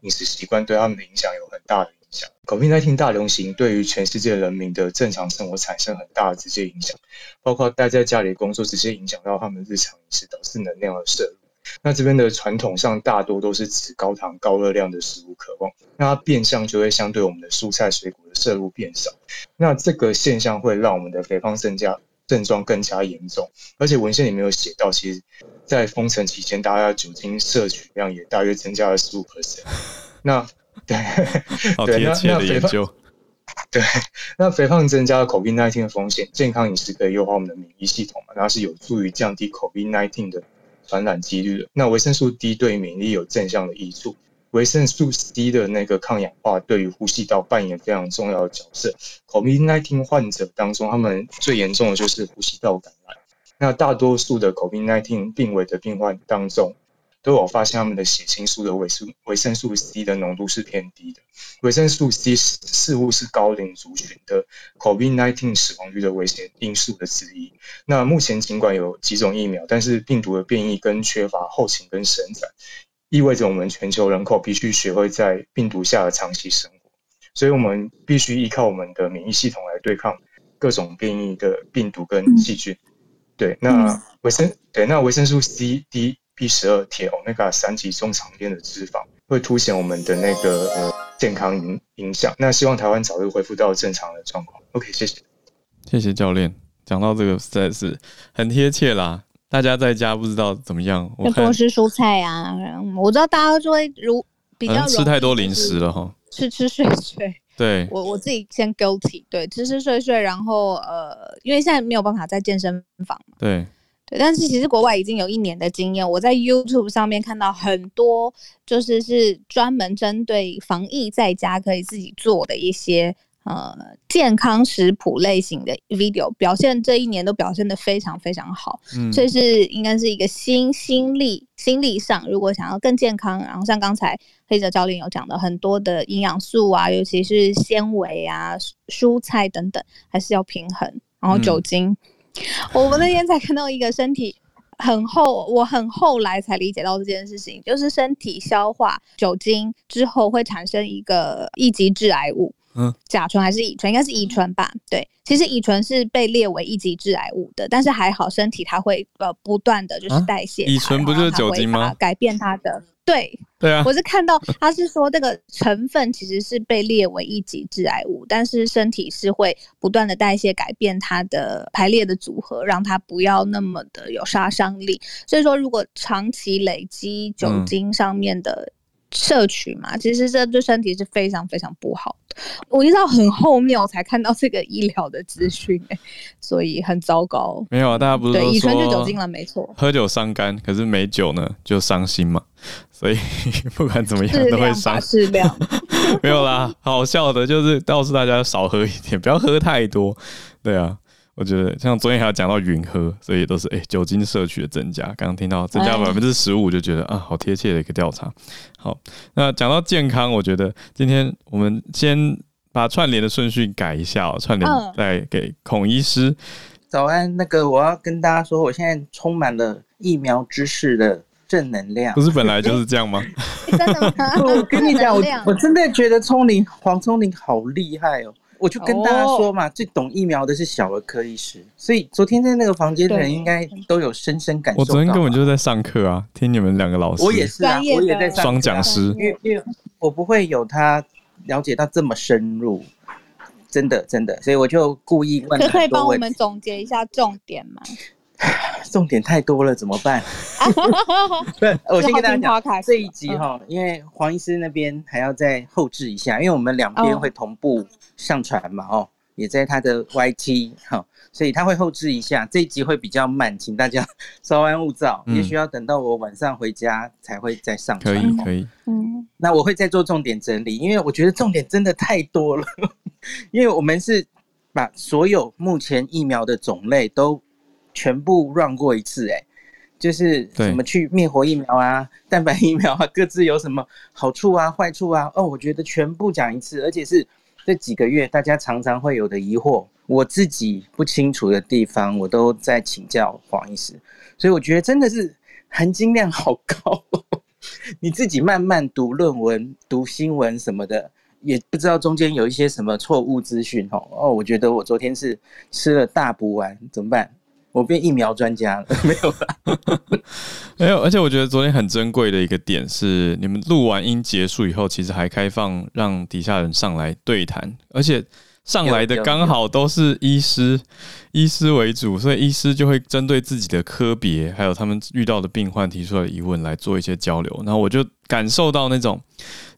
R: 饮食习惯对他们的影响有很大的影响。COVID-19 大流行对于全世界人民的正常生活产生很大的直接影响，包括待在家里工作直接影响到他们日常饮食，导致能量的摄入。那这边的传统上大多都是指高糖高热量的食物渴望，那它变相就会相对我们的蔬菜水果的摄入变少。那这个现象会让我们的肥胖增加。症状更加严重，而且文献里面有写到，其实，在封城期间，大家酒精摄取量也大约增加了十五 percent。那对，对，那那肥胖，对，那肥胖增加了 COVID-19 的风险，健康饮食可以优化我们的免疫系统嘛，然后是有助于降低 COVID-19 的传染几率的。那维生素 D 对免疫力有正向的益处。维生素 C 的那个抗氧化对于呼吸道扮演非常重要的角色。COVID-19 患者当中，他们最严重的就是呼吸道感染。那大多数的 COVID-19 病危的病患当中，都有发现他们的血清素的维生维生素 C 的浓度是偏低的。维生素 C 似乎是高龄族群的 COVID-19 死亡率的危险因素的之一。那目前尽管有几种疫苗，但是病毒的变异跟缺乏后勤跟生产。意味着我们全球人口必须学会在病毒下的长期生活，所以我们必须依靠我们的免疫系统来对抗各种变异的病毒跟细菌。对，那维生对那维生素 C、D、B 十二、铁、Omega 三级中长链的脂肪会凸显我们的那个呃健康影影响。那希望台湾早日恢复到正常的状况。OK，谢谢，
A: 谢谢教练。讲到这个实在是很贴切啦。大家在家不知道怎么样，
S: 要多吃蔬菜啊！我知道大家就会如比较
A: 吃太多零食了哈，
S: 吃吃睡睡。
A: 对，
S: 我我自己先 guilty，对，吃吃睡睡，然后呃，因为现在没有办法在健身房嘛，
A: 对
S: 对，但是其实国外已经有一年的经验，我在 YouTube 上面看到很多，就是是专门针对防疫在家可以自己做的一些。呃，健康食谱类型的 video 表现这一年都表现的非常非常好，嗯，所以是应该是一个心心力心理上，如果想要更健康，然后像刚才黑泽教练有讲的很多的营养素啊，尤其是纤维啊、蔬菜等等，还是要平衡。然后酒精，嗯、我们那天才看到一个身体很厚，我很后来才理解到这件事情，就是身体消化酒精之后会产生一个一级致癌物。嗯，甲醇还是乙醇？应该是乙醇吧。对，其实乙醇是被列为一级致癌物的，但是还好，身体它会呃不断的就是代谢。
A: 乙醇不就是酒精吗？
S: 改变它的，对
A: 对啊。
S: 我是看到他是说这个成分其实是被列为一级致癌物，但是身体是会不断的代谢改变它的排列的组合，让它不要那么的有杀伤力。所以说，如果长期累积酒精上面的。摄取嘛，其实这对身体是非常非常不好的。我一直到很后面我才看到这个医疗的资讯，哎，所以很糟糕。
A: 没有啊，大家不是说
S: 乙醇就酒精了，没错。
A: 喝酒伤肝，可是没酒呢就伤心嘛。所以 不管怎么样都会伤。
S: 适量。
A: 没有啦，好笑的就是告诉大家少喝一点，不要喝太多。对啊。我觉得像昨天还有讲到云喝，所以都是诶、欸、酒精摄取的增加。刚刚听到增加百分之十五，就觉得啊，好贴切的一个调查。好，那讲到健康，我觉得今天我们先把串联的顺序改一下哦，串联再给孔医师。
T: 早安，那个我要跟大家说，我现在充满了疫苗知识的正能量。
A: 不是本来就是这样吗？
T: 真的吗？我跟你讲，我我真的觉得聪玲黄聪玲好厉害哦。我就跟大家说嘛，最懂疫苗的是小儿科医师，所以昨天在那个房间的人应该都有深深感受。
A: 我昨天根本就是在上课啊，听你们两个老师。
T: 我也是啊，我也在
A: 双讲师，
T: 因为因为我不会有他了解到这么深入，真的真的，所以我就故意问。
S: 可可以帮我们总结一下重点吗？
T: 重点太多了，怎么办？不是，我先跟大家讲这一集哈，因为黄医师那边还要再后置一下，因为我们两边会同步上传嘛，哦，也在他的 YT 哈，所以他会后置一下，这一集会比较慢，请大家 稍安勿躁，嗯、也许要等到我晚上回家才会再上传。
A: 可以可以，
B: 嗯，
T: 那我会再做重点整理，因为我觉得重点真的太多了，因为我们是把所有目前疫苗的种类都全部 run 过一次，哎，就是怎么去灭活疫苗啊、蛋白疫苗啊，各自有什么好处啊、坏处啊，哦，我觉得全部讲一次，而且是。这几个月，大家常常会有的疑惑，我自己不清楚的地方，我都在请教黄医师，所以我觉得真的是含金量好高哦。你自己慢慢读论文、读新闻什么的，也不知道中间有一些什么错误资讯哦。哦，我觉得我昨天是吃了大补丸，怎么办？我变疫苗专家了，没有啦，
A: 没有。而且我觉得昨天很珍贵的一个点是，你们录完音结束以后，其实还开放让底下人上来对谈，而且上来的刚好都是医师，医师为主，所以医师就会针对自己的科别，还有他们遇到的病患提出来的疑问来做一些交流。然后我就感受到那种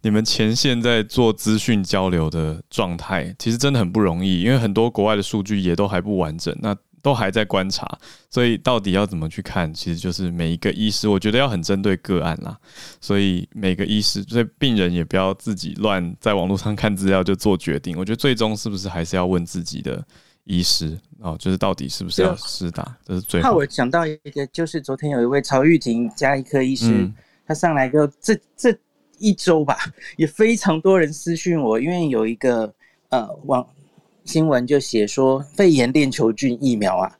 A: 你们前线在做资讯交流的状态，其实真的很不容易，因为很多国外的数据也都还不完整。那都还在观察，所以到底要怎么去看，其实就是每一个医师，我觉得要很针对个案啦。所以每个医师，所以病人也不要自己乱在网络上看资料就做决定。我觉得最终是不是还是要问自己的医师哦，就是到底是不是要施打，这是最后。
T: 那我想到一个，就是昨天有一位曹玉婷加一科医师，嗯、他上来就这这一周吧，也非常多人私讯我，因为有一个呃网。新闻就写说肺炎链球菌疫苗啊，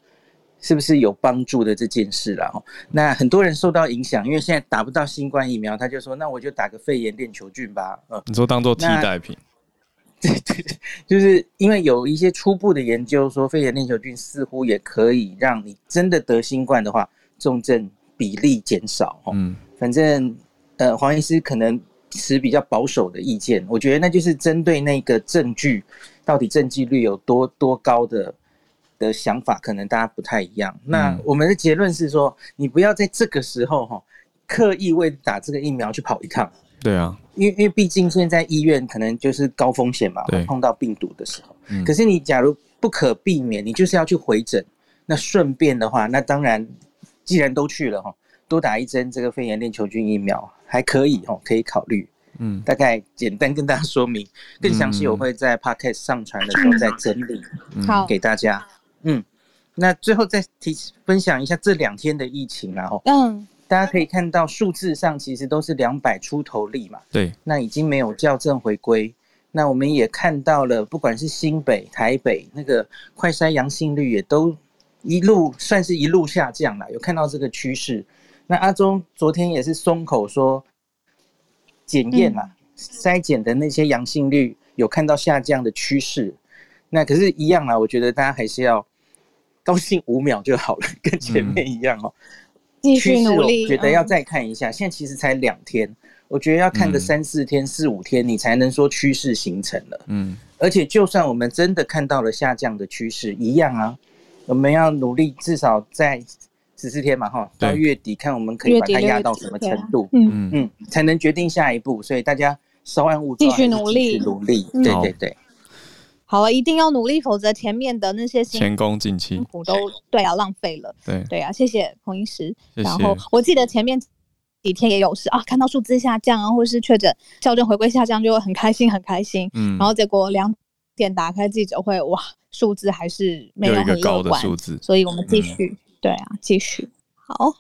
T: 是不是有帮助的这件事了？那很多人受到影响，因为现在打不到新冠疫苗，他就说那我就打个肺炎链球菌吧。呃，
A: 你说当做替代品？
T: 对对，就是因为有一些初步的研究说肺炎链球菌似乎也可以让你真的得新冠的话，重症比例减少。嗯，反正呃，黄医师可能持比较保守的意见，我觉得那就是针对那个证据。到底证据率有多多高的的想法，可能大家不太一样。那我们的结论是说，你不要在这个时候哈，刻意为打这个疫苗去跑一趟。
A: 对啊，
T: 因为因为毕竟现在医院可能就是高风险嘛，碰到病毒的时候。可是你假如不可避免，你就是要去回诊，那顺便的话，那当然，既然都去了哈，多打一针这个肺炎链球菌疫苗还可以哈，可以考虑。嗯，大概简单跟大家说明，更详细我会在 podcast 上传的时候再整理，好给大家。嗯，那最后再提分享一下这两天的疫情，然后嗯，大家可以看到数字上其实都是两百出头例嘛，
A: 对，
T: 那已经没有校正回归。那我们也看到了，不管是新北、台北那个快筛阳性率也都一路算是一路下降了，有看到这个趋势。那阿中昨天也是松口说。检验啊，筛检的那些阳性率有看到下降的趋势，那可是，一样啊。我觉得大家还是要高兴五秒就好了，跟前面一样哦。
B: 继续努力，
T: 我觉得要再看一下。现在其实才两天，我觉得要看个三四天、四五天，你才能说趋势形成了。嗯，而且就算我们真的看到了下降的趋势，一样啊，我们要努力，至少在。十四天嘛，哈，到月底看我们可以把它压到什么程度，嗯嗯，才能决定下一步。所以大家稍安勿躁，
B: 继续努力，
T: 努力，对对对。
B: 好了，一定要努力，否则前面的那些
A: 前功尽弃，
B: 辛苦都对啊，浪费了。
A: 对
B: 对啊，谢谢彭医师。然后我记得前面几天也有事啊，看到数字下降啊，或是确诊校正回归下降，就会很开心，很开心。嗯，然后结果两点打开记者会，哇，数字还是没有很乐观，所以我们继续。对啊，继续好。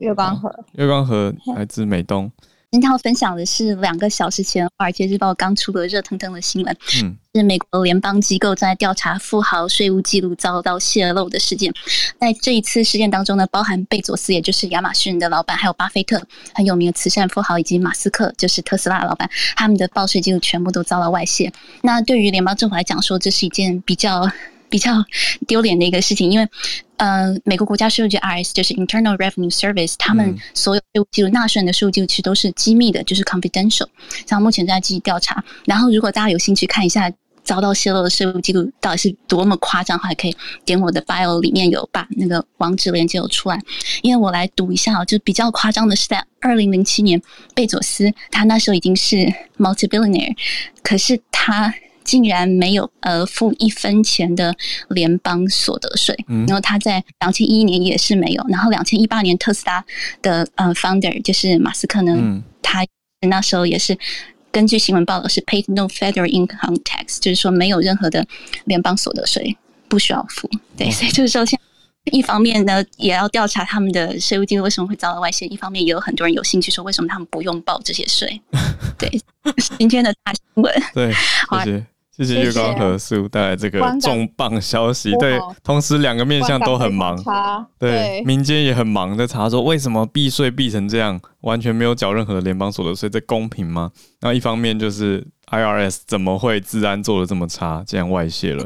B: 月光河，
A: 月光河来自美东。
U: 今天要分享的是两个小时前《华尔街日报》刚出的热腾腾的新闻，嗯，是美国联邦机构在调查富豪税务记录遭到泄露的事件。在这一次事件当中呢，包含贝佐斯，也就是亚马逊的老板，还有巴菲特，很有名的慈善富豪，以及马斯克，就是特斯拉的老板，他们的报税记录全部都遭到外泄。那对于联邦政府来讲，说这是一件比较。比较丢脸的一个事情，因为，呃，美国国家税务局 IRS 就是 Internal Revenue Service，他们所有税务记录、纳税人的税务记录其实都是机密的，就是 confidential。像目前在继续调查，然后如果大家有兴趣看一下遭到泄露的税务记录到底是多么夸张，还可以点我的 bio 里面有把那个网址链接有出来。因为我来读一下，就比较夸张的是在二零零七年，贝佐斯他那时候已经是 multi billionaire，可是他。竟然没有呃付一分钱的联邦所得税。嗯、然后他在两千一一年也是没有，然后两千一八年特斯拉的呃 founder 就是马斯克呢，嗯、他那时候也是根据新闻报道是 paid no federal income tax，就是说没有任何的联邦所得税不需要付。对，所以就是说现在。一方面呢，也要调查他们的税务记录为什么会遭到外泄；一方面也有很多人有兴趣说，为什么他们不用报这些税？对，今天的大新闻。
A: 对，谢谢谢谢月光和素带来这个重磅消息。对，同时两个面向都很忙。对，民间也很忙，在查说为什么避税避成这样，完全没有缴任何的联邦所得税，这公平吗？那一方面就是 IRS 怎么会治安做的这么差，这样外泄了，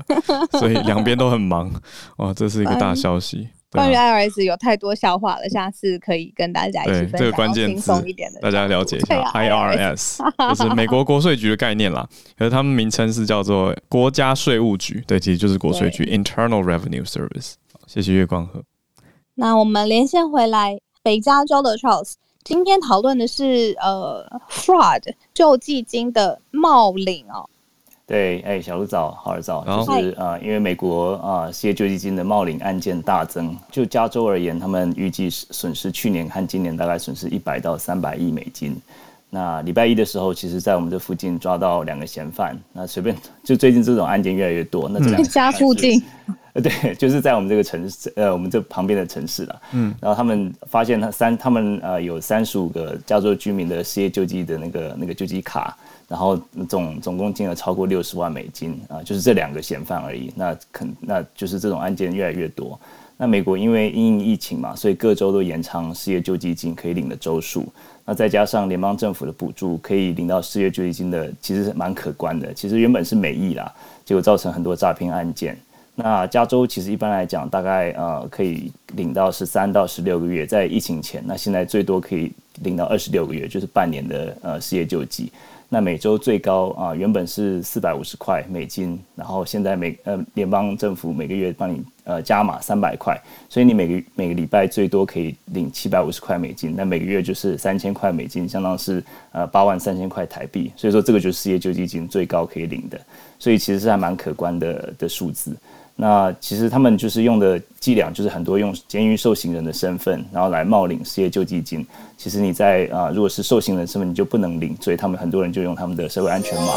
A: 所以两边都很忙。哇，这是一个大消息。
S: 关于 IRS 有太多笑话了，下次可以跟大家一起分享。
A: 这个关键词，大家了解一下。IRS 就是美国国税局的概念啦，可是他们名称是叫做国家税务局，对，其实就是国税局 Internal Revenue Service。谢谢月光河。
S: 那我们连线回来，北加州的 Charles，今天讨论的是呃 fraud 救济金的冒领哦。
V: 对，哎，小鹿早，好儿早，就是呃，因为美国啊，失业救济金的冒领案件大增。就加州而言，他们预计损失去年和今年大概损失一百到三百亿美金。那礼拜一的时候，其实在我们这附近抓到两个嫌犯。那随便，就最近这种案件越来越多。那这两个
S: 家附近，
V: 呃，对，就是在我们这个城市，呃，我们这旁边的城市了。嗯，然后他们发现他三，他们呃有三十五个加州居民的失业救济的那个那个救济卡。然后总总共金额超过六十万美金啊，就是这两个嫌犯而已。那肯那就是这种案件越来越多。那美国因为因应疫情嘛，所以各州都延长失业救济金可以领的周数。那再加上联邦政府的补助，可以领到失业救济金的其实蛮可观的。其实原本是美意啦，结果造成很多诈骗案件。那加州其实一般来讲，大概呃可以领到十三到十六个月，在疫情前，那现在最多可以领到二十六个月，就是半年的呃失业救济。那每周最高啊，原本是四百五十块美金，然后现在每呃联邦政府每个月帮你呃加码三百块，所以你每个每个礼拜最多可以领七百五十块美金，那每个月就是三千块美金，相当是呃八万三千块台币，所以说这个就是失业救济金最高可以领的，所以其实是还蛮可观的的数字。那其实他们就是用的伎俩，就是很多用监狱受刑人的身份，然后来冒领失业救济金。其实你在啊、如果是受刑人身份，你就不能领，所以他们很多人就用他们的社会安全码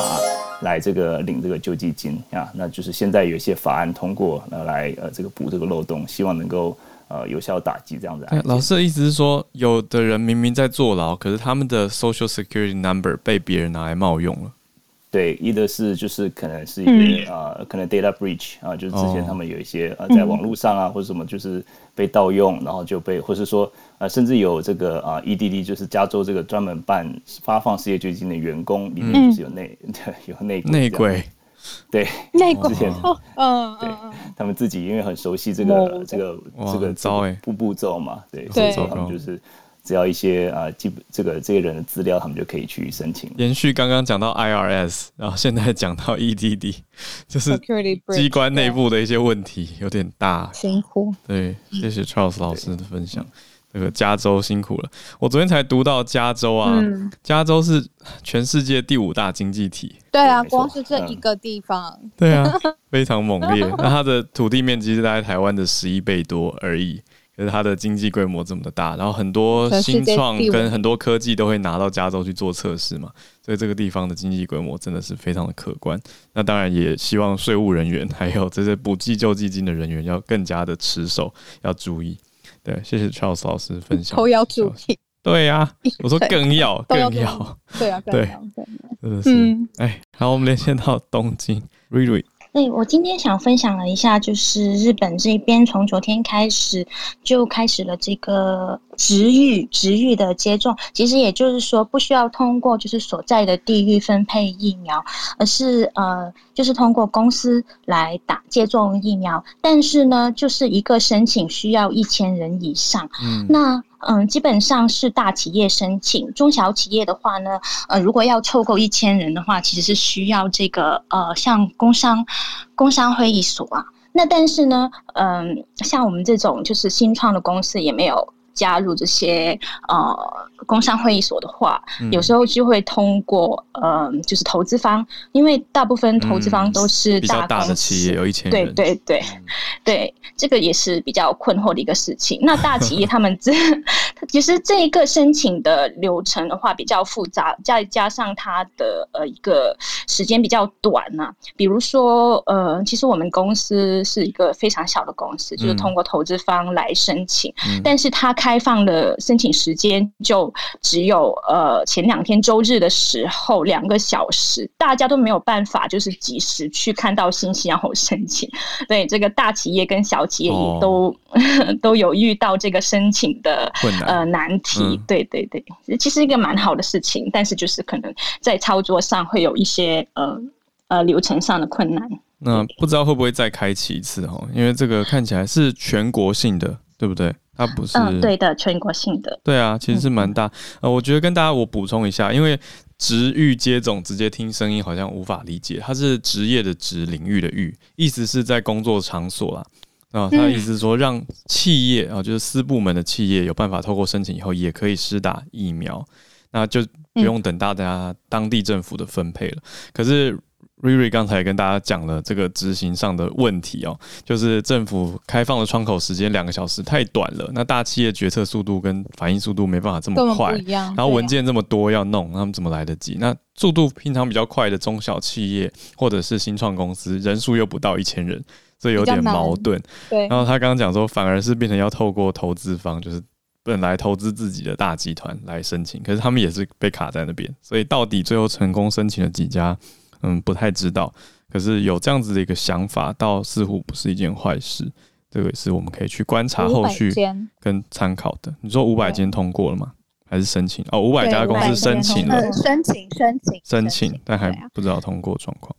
V: 来这个领这个救济金啊。那就是现在有一些法案通过，呃，来呃这个补这个漏洞，希望能够呃有效打击这样子。
A: 老师的意思是说，有的人明明在坐牢，可是他们的 Social Security Number 被别人拿来冒用了。
V: 对，一的是就是可能是一些啊、嗯呃，可能 data breach 啊，就是之前他们有一些呃，在网络上啊、嗯、或者什么就是被盗用，然后就被，或是说呃，甚至有这个啊、呃、EDD，就是加州这个专门办发放失业救济金的员工里面就是有内、嗯、有内
A: 内鬼，
V: 对。
S: 内鬼，
V: 嗯，对，他们自己因为很熟悉这个、嗯、这个这个
A: 招哎
V: 步步骤嘛，对，
S: 对，
V: 所以他们就是。只要一些啊，基本这个这些人的资料，他们就可以去申请。
A: 延续刚刚讲到 IRS，然后现在讲到 EDD，就是机关内部的一些问题有点大。
S: 辛苦。
A: 对，谢谢 Charles 老师的分享。这个加州辛苦了。我昨天才读到加州啊，嗯、加州是全世界第五大经济体。
S: 对啊，光是这一个地方。
A: 嗯、对啊，非常猛烈。那它的土地面积是大概台湾的十一倍多而已。它的经济规模这么的大，然后很多新创跟很多科技都会拿到加州去做测试嘛，所以这个地方的经济规模真的是非常的可观。那当然也希望税务人员还有这些补济救济金的人员要更加的持守，要注意。对，谢谢 Charles 老师分享。
S: 都要注意。
A: 对呀、啊，我说更要更要。
S: 对啊，
A: 对，真的是。哎，好，我们连线到东京，瑞瑞。
W: 对，我今天想分享了一下，就是日本这边从昨天开始就开始了这个直育直育的接种，其实也就是说不需要通过就是所在的地域分配疫苗，而是呃就是通过公司来打接种疫苗，但是呢就是一个申请需要一千人以上，嗯，那。嗯，基本上是大企业申请，中小企业的话呢，呃，如果要凑够一千人的话，其实是需要这个呃，像工商工商会议所啊。那但是呢，嗯，像我们这种就是新创的公司也没有加入这些呃工商会议所的话，嗯、有时候就会通过呃就是投资方，因为大部分投资方都是大大的企业，有一千人，对对对、嗯、对，这个也是比较困惑的一个事情。那大企业 他们这 其实这一个申请的流程的话比较复杂，再加上它的呃一个时间比较短呐、啊。比如说呃，其实我们公司是一个非常小的公司，就是通过投资方来申请，嗯、但是它开放的申请时间就只有呃前两天周日的时候两个小时，大家都没有办法就是及时去看到信息然后申请。对，这个大企业跟小企业也都、哦、都有遇到这个申请的困难呃难题。嗯、对对对，其实一个蛮好的事情，但是就是可能在操作上会有一些呃呃流程上的困难。
A: 那不知道会不会再开启一次哈？因为这个看起来是全国性的，对不对？它不是，
W: 嗯，对的，全国性的。
A: 对啊，其实是蛮大。呃，我觉得跟大家我补充一下，因为职域接种直接听声音好像无法理解，它是职业的职，领域的域，意思是在工作场所啦。啊，他的意思是说让企业啊，就是私部门的企业有办法透过申请以后也可以施打疫苗，那就不用等大家当地政府的分配了。可是。瑞瑞刚才跟大家讲了这个执行上的问题哦，就是政府开放的窗口时间两个小时太短了，那大企业决策速度跟反应速度没办法这么快，然后文件这么多要弄，他们怎么来得及？那速度平常比较快的中小企业或者是新创公司，人数又不到一千人，所以有点矛盾。对，然后他刚刚讲说，反而是变成要透过投资方，就是本来投资自己的大集团来申请，可是他们也是被卡在那边，所以到底最后成功申请了几家？嗯，不太知道，可是有这样子的一个想法，倒似乎不是一件坏事。这个也是我们可以去观察后续跟参考的。你说五百间通过了吗？还是申请？哦，五百家公司申请了，
S: 申请申请
A: 申请，但还不知道通过状况。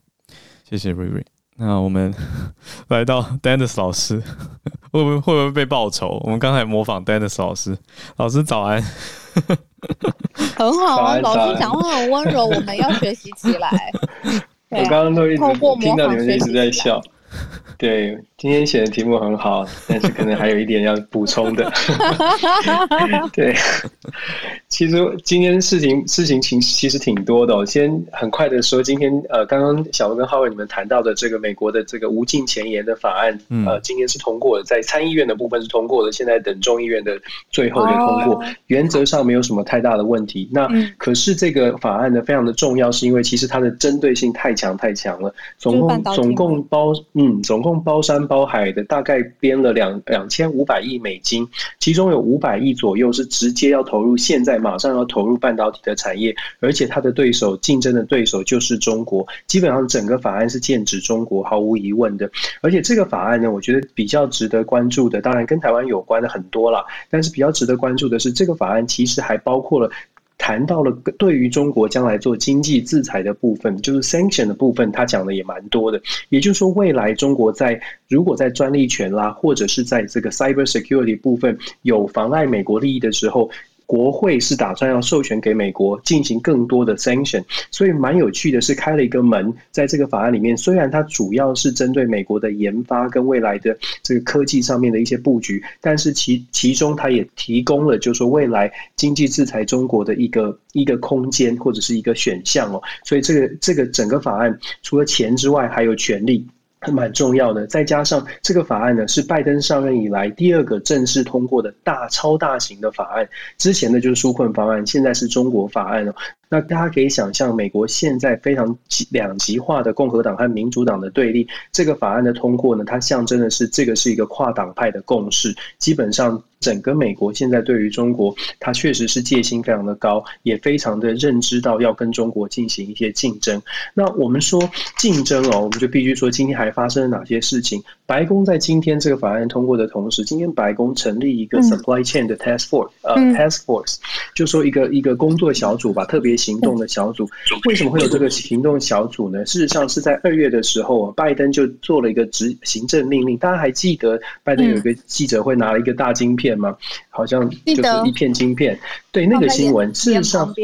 A: 谢谢瑞瑞。那我们 来到 Dennis 老师，会不会会不会被报仇？我们刚才模仿 Dennis 老师，老师早安。
S: 很好啊，老师讲话很温柔，我们要学习起来。
X: 我刚刚都一直听到你们一直在笑。对，今天写的题目很好，但是可能还有一点要补充的。对，其实今天事情事情情其实挺多的。我先很快的说，今天呃，刚刚小文跟浩伟你们谈到的这个美国的这个无尽前沿的法案，呃，今天是通过的，在参议院的部分是通过的，现在等众议院的最后的通过，原则上没有什么太大的问题。那可是这个法案呢，非常的重要，是因为其实它的针对性太强太强了，总共总共包嗯，嗯总共。包山包海的，大概编了两两千五百亿美金，其中有五百亿左右是直接要投入，现在马上要投入半导体的产业，而且它的对手竞争的对手就是中国，基本上整个法案是剑指中国，毫无疑问的。而且这个法案呢，我觉得比较值得关注的，当然跟台湾有关的很多了，但是比较值得关注的是，这个法案其实还包括了。谈到了对于中国将来做经济制裁的部分，就是 sanction 的部分，他讲的也蛮多的。也就是说，未来中国在如果在专利权啦，或者是在这个 cyber security 部分有妨碍美国利益的时候。国会是打算要授权给美国进行更多的 sanction，所以蛮有趣的是开了一个门，在这个法案里面，虽然它主要是针对美国的研发跟未来的这个科技上面的一些布局，但是其其中它也提供了就是说未来经济制裁中国的一个一个空间或者是一个选项哦，所以这个这个整个法案除了钱之外，还有权利。蛮重要的，再加上这个法案呢，是拜登上任以来第二个正式通过的大超大型的法案。之前的就是纾困方案，现在是中国法案哦。那大家可以想象，美国现在非常两极化的共和党和民主党的对立，这个法案的通过呢，它象征的是这个是一个跨党派的共识，基本上。整个美国现在对于中国，它确实是戒心非常的高，也非常的认知到要跟中国进行一些竞争。那我们说竞争哦，我们就必须说今天还发生了哪些事情？白宫在今天这个法案通过的同时，今天白宫成立一个 supply chain 的 task force，呃，task force，就说一个一个工作小组吧，特别行动的小组。为什么会有这个行动小组呢？事实上是在二月的时候，拜登就做了一个执行政命令。大家还记得拜登有一个记者会拿了一个大晶片吗？好像就是一片晶片。对，那个新闻，事实上，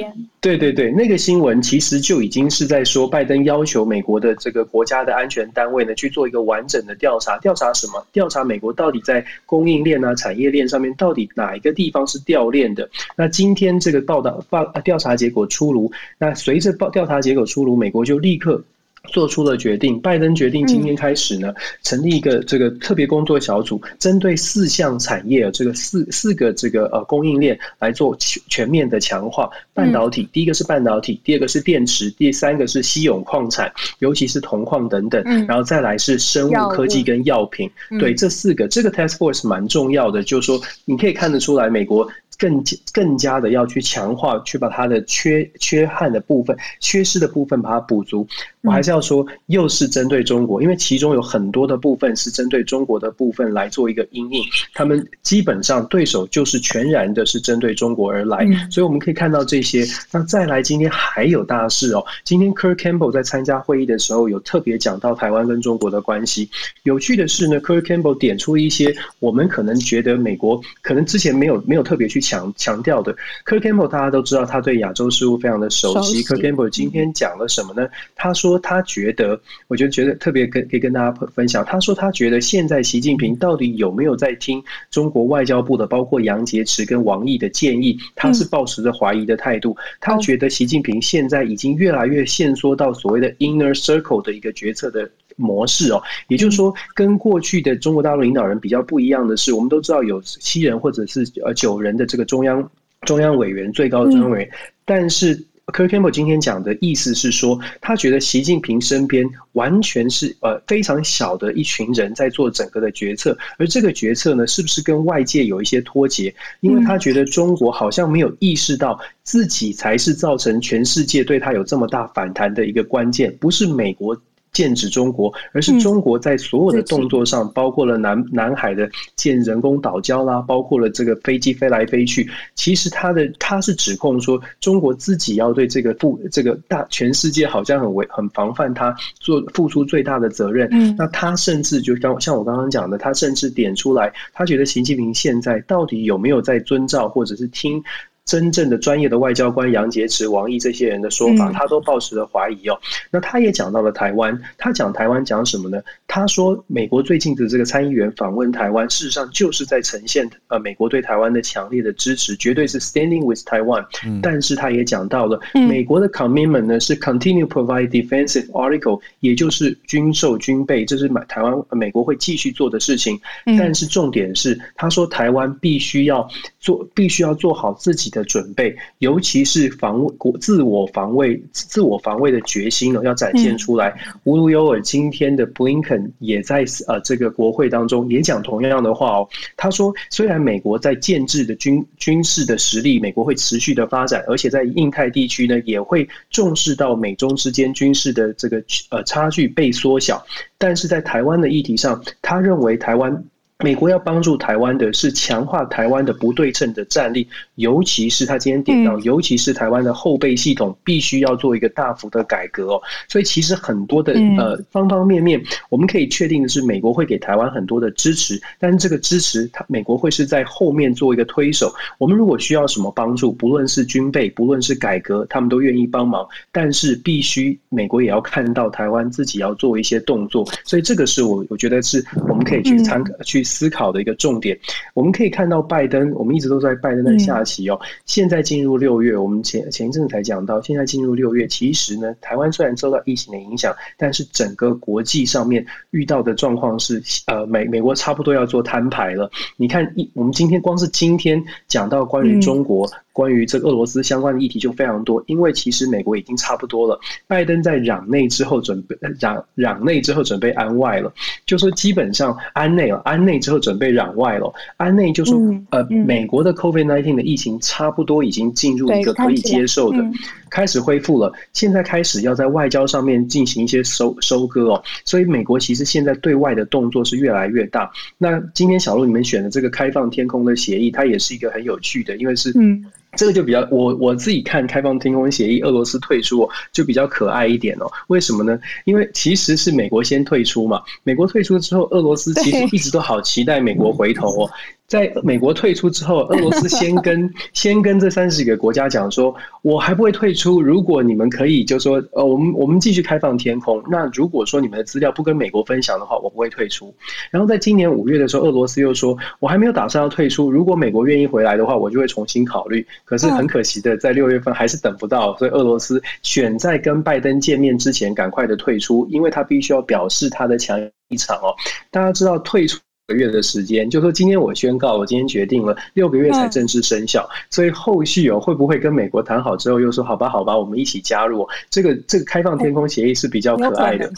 X: 对对对，那个新闻其实就已经是在说，拜登要求美国的这个国家的安全单位呢去做一个完整的调查，调查什么？调查美国到底在供应链啊、产业链上面到底哪一个地方是掉链的？那今天这个报道报调查结果出炉，那随着报调查结果出炉，美国就立刻。做出了决定，拜登决定今天开始呢，成立一个这个特别工作小组，针对四项产业，这个四四个这个呃供应链来做全面的强化。半导体，第一个是半导体，第二个是电池，第三个是稀有矿产，尤其是铜矿等等，然后再来是生物科技跟药品。对，这四个，这个 task force 蛮重要的，就是说你可以看得出来，美国。更更加的要去强化，去把它的缺缺憾的部分、缺失的部分把它补足。我还是要说，又是针对中国，因为其中有很多的部分是针对中国的部分来做一个阴影。他们基本上对手就是全然的是针对中国而来，所以我们可以看到这些。那再来，今天还有大事哦。今天 Kurt Campbell 在参加会议的时候，有特别讲到台湾跟中国的关系。有趣的是呢，Kurt Campbell 点出一些我们可能觉得美国可能之前没有没有特别去。强强调的，Kurt Campbell 大家都知道，他对亚洲事务非常的熟悉。Kurt Campbell 今天讲了什么呢？他说他觉得，我就觉得特别跟可以跟大家分享。他说他觉得现在习近平到底有没有在听中国外交部的，包括杨洁篪跟王毅的建议？他是抱持着怀疑的态度。他觉得习近平现在已经越来越限缩到所谓的 inner circle 的一个决策的。模式哦，也就是说，跟过去的中国大陆领导人比较不一样的是，我们都知道有七人或者是呃九人的这个中央中央委员，最高的中央委员，但是 Ker Campbell 今天讲的意思是说，他觉得习近平身边完全是呃非常小的一群人在做整个的决策，而这个决策呢，是不是跟外界有一些脱节？因为他觉得中国好像没有意识到自己才是造成全世界对他有这么大反弹的一个关键，不是美国。剑指中国，而是中国在所有的动作上，包括了南南海的建人工岛礁啦，包括了这个飞机飞来飞去。其实他的他是指控说，中国自己要对这个负这个大全世界好像很为很防范他做付出最大的责任。嗯那他甚至就刚像我刚刚讲的，他甚至点出来，他觉得习近平现在到底有没有在遵照或者是听。真正的专业的外交官杨洁篪、王毅这些人的说法，他都抱持了怀疑哦。那他也讲到了台湾，他讲台湾讲什么呢？他说美国最近的这个参议员访问台湾，事实上就是在呈现呃美国对台湾的强烈的支持，绝对是 standing with Taiwan。但是他也讲到了美国的 commitment 呢是 continue provide defensive article，也就是军售军备，这是买台湾美国会继续做的事情。但是重点是，他说台湾必须要做，必须要做好自己的。的准备，尤其是防卫国自我防卫、自我防卫的决心呢，要展现出来。无独有偶，今天的布林肯也在呃这个国会当中也讲同样的话哦。他说，虽然美国在建制的军军事的实力，美国会持续的发展，而且在印太地区呢，也会重视到美中之间军事的这个呃差距被缩小，但是在台湾的议题上，他认为台湾。美国要帮助台湾的是强化台湾的不对称的战力，尤其是他今天点到，尤其是台湾的后备系统必须要做一个大幅的改革哦。所以其实很多的呃方方面面，我们可以确定的是，美国会给台湾很多的支持，但是这个支持，他美国会是在后面做一个推手。我们如果需要什么帮助，不论是军备，不论是改革，他们都愿意帮忙。但是必须美国也要看到台湾自己要做一些动作。所以这个是我我觉得是我们可以去参考去。思考的一个重点，我们可以看到拜登，我们一直都在拜登的下棋哦。现在进入六月，我们前前一阵子才讲到，现在进入六月，其实呢，台湾虽然受到疫情的影响，但是整个国际上面遇到的状况是，呃，美美国差不多要做摊牌了。你看，一我们今天光是今天讲到关于中国。关于这个俄罗斯相关的议题就非常多，因为其实美国已经差不多了。拜登在攘内之后准备攘攘内之后准备安外了，就说基本上安内了，安内之后准备攘外了。安内就说呃，美国的 COVID nineteen 的疫情差不多已经进入一个可以接受的。开始恢复了，现在开始要在外交上面进行一些收收割哦，所以美国其实现在对外的动作是越来越大。那今天小路你们选的这个开放天空的协议，它也是一个很有趣的，因为是这个就比较我我自己看开放天空协议，俄罗斯退出就比较可爱一点哦。为什么呢？因为其实是美国先退出嘛。美国退出之后，俄罗斯其实一直都好期待美国回头哦。在美国退出之后，俄罗斯先跟 先跟这三十几个国家讲说，我还不会退出。如果你们可以，就说呃，我们我们继续开放天空。那如果说你们的资料不跟美国分享的话，我不会退出。然后在今年五月的时候，俄罗斯又说，我还没有打算要退出。如果美国愿意回来的话，我就会重新考虑。可是很可惜的，在六月份还是等不到，所以俄罗斯选在跟拜登见面之前赶快的退出，因为他必须要表示他的强硬立场哦。大家知道退出。个月的时间，就说今天我宣告，我今天决定了六个月才正式生效，所以后续哦会不会跟美国谈好之后又说好吧好吧，我们一起加入这个这个开放天空协议是比较可爱的，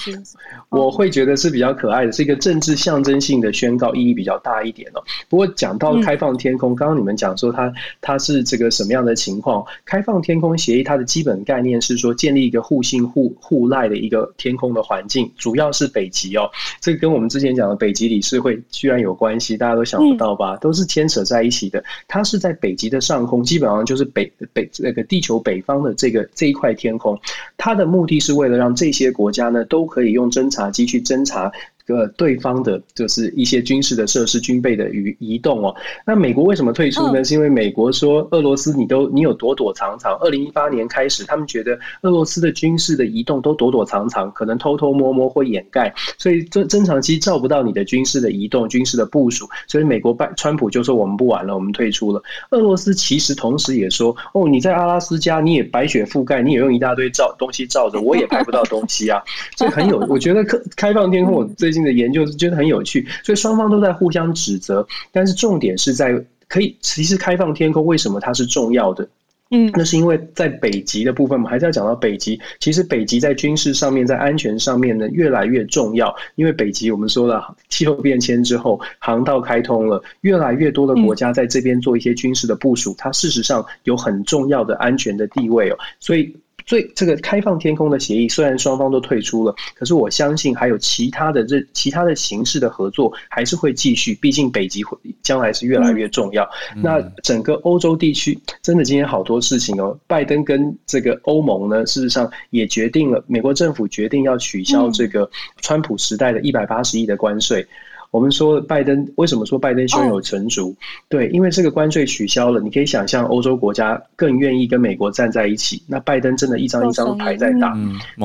X: 我会觉得是比较可爱的，是一个政治象征性的宣告，意义比较大一点哦。不过讲到开放天空，刚刚你们讲说它它是这个什么样的情况？开放天空协议它的基本概念是说建立一个互信互互赖的一个天空的环境，主要是北极哦，这个跟我们之前讲的北极理事会。居然有关系，大家都想不到吧？都是牵扯在一起的。它是在北极的上空，基本上就是北北那个地球北方的这个这一块天空。它的目的是为了让这些国家呢都可以用侦察机去侦察。个对方的就是一些军事的设施、军备的移移动哦。那美国为什么退出呢？是因为美国说俄罗斯你都你有躲躲藏藏。二零一八年开始，他们觉得俄罗斯的军事的移动都躲躲藏藏，可能偷偷摸摸或掩盖，所以侦侦察机照不到你的军事的移动、军事的部署。所以美国拜川普就说我们不玩了，我们退出了。俄罗斯其实同时也说哦，你在阿拉斯加你也白雪覆盖，你也用一大堆照东西照着，我也拍不到东西啊。这很有，我觉得开开放天空，我最近。的研究是觉得很有趣，所以双方都在互相指责，但是重点是在可以其实开放天空为什么它是重要的？嗯，那是因为在北极的部分，我们还是要讲到北极。其实北极在军事上面，在安全上面呢，越来越重要。因为北极我们说了，气候变迁之后，航道开通了，越来越多的国家在这边做一些军事的部署，它事实上有很重要的安全的地位哦，所以。所以这个开放天空的协议，虽然双方都退出了，可是我相信还有其他的这其他的形式的合作还是会继续。毕竟北极会将来是越来越重要。嗯、那整个欧洲地区真的今天好多事情哦。拜登跟这个欧盟呢，事实上也决定了，美国政府决定要取消这个川普时代的一百八十亿的关税。我们说拜登为什么说拜登胸有成竹？对，因为这个关税取消了，你可以想象欧洲国家更愿意跟美国站在一起。那拜登真的一张一张牌在打，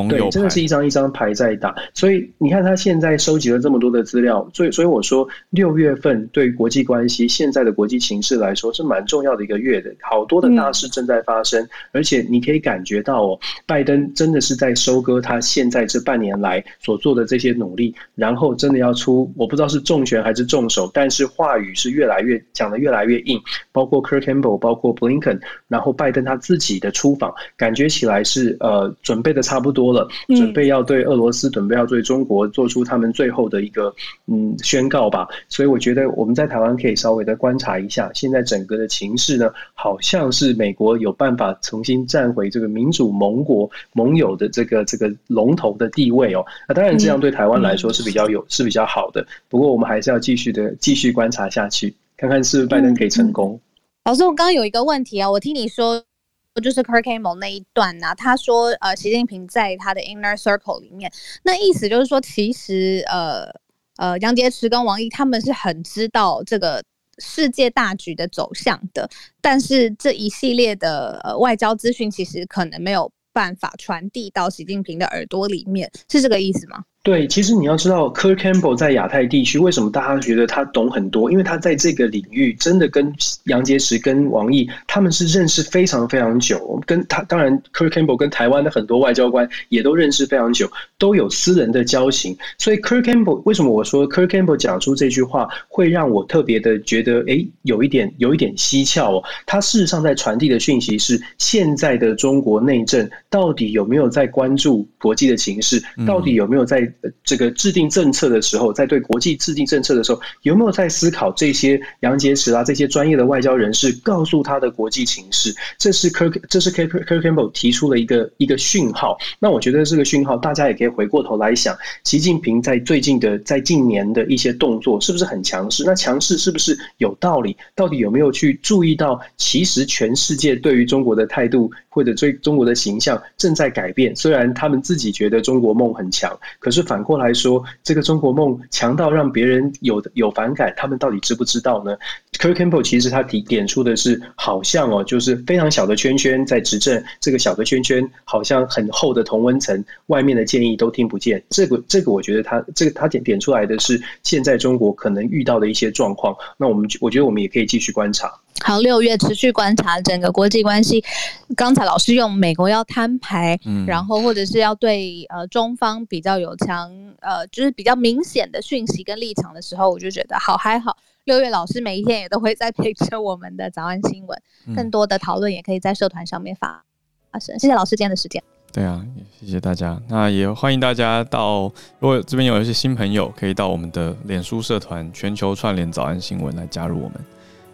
X: 对，真的是一张一张牌在打。所以你看他现在收集了这么多的资料，所以所以我说六月份对国际关系现在的国际形势来说是蛮重要的一个月的，好多的大事正在发生，而且你可以感觉到哦，拜登真的是在收割他现在这半年来所做的这些努力，然后真的要出，我不知道是。是重拳还是重手？但是话语是越来越讲得越来越硬，包括 Kirk Campbell，包括 Blinken，然后拜登他自己的出访，感觉起来是呃准备的差不多了，准备要对俄罗斯，准备要对中国做出他们最后的一个嗯宣告吧。所以我觉得我们在台湾可以稍微的观察一下，现在整个的情势呢，好像是美国有办法重新站回这个民主盟国盟友的这个这个龙头的地位哦。那当然这样对台湾来说是比较有是比较好的，不过。我们还是要继续的继续观察下去，看看是不是拜登可以成功。
S: 老师，我刚刚有一个问题啊，我听你说就是 Kirkham 那一段啊，他说呃，习近平在他的 Inner Circle 里面，那意思就是说，其实呃呃，杨洁篪跟王毅他们是很知道这个世界大局的走向的，但是这一系列的呃外交资讯，其实可能没有办法传递到习近平的耳朵里面，是这个意思吗？
X: 对，其实你要知道，Kirk Campbell 在亚太地区为什么大家觉得他懂很多？因为他在这个领域真的跟杨洁篪、跟王毅他们是认识非常非常久。跟他当然，Kirk Campbell 跟台湾的很多外交官也都认识非常久，都有私人的交情。所以 Kirk Campbell 为什么我说 Kirk Campbell 讲出这句话会让我特别的觉得，哎，有一点有一点蹊跷哦。他事实上在传递的讯息是，现在的中国内政到底有没有在关注国际的情势？到底有没有在这个制定政策的时候，在对国际制定政策的时候，有没有在思考这些杨洁篪啊这些专业的外交人士告诉他的国际情势？这是 Kirk 这是 Kirk Campbell 提出了一个一个讯号。那我觉得这个讯号，大家也可以回过头来想，习近平在最近的在近年的一些动作是不是很强势？那强势是不是有道理？到底有没有去注意到，其实全世界对于中国的态度或者最中国的形象正在改变？虽然他们自己觉得中国梦很强，可是反过来说，这个中国梦强到让别人有有反感，他们到底知不知道呢？Kirk Campbell 其实他提点出的是，好像哦，就是非常小的圈圈在执政，这个小的圈圈好像很厚的同温层，外面的建议都听不见。这个这个，我觉得他这个他点点出来的是现在中国可能遇到的一些状况。那我们我觉得我们也可以继续观察。
S: 好，六月持续观察整个国际关系。刚才老师用美国要摊牌，嗯，然后或者是要对呃中方比较有强呃，就是比较明显的讯息跟立场的时候，我就觉得好还好。六月老师每一天也都会在 陪着我们的早安新闻，更多的讨论也可以在社团上面发发生。谢谢老师今天的时间。
A: 对啊，谢谢大家。那也欢迎大家到，如果这边有一些新朋友，可以到我们的脸书社团“全球串联早安新闻”来加入我们。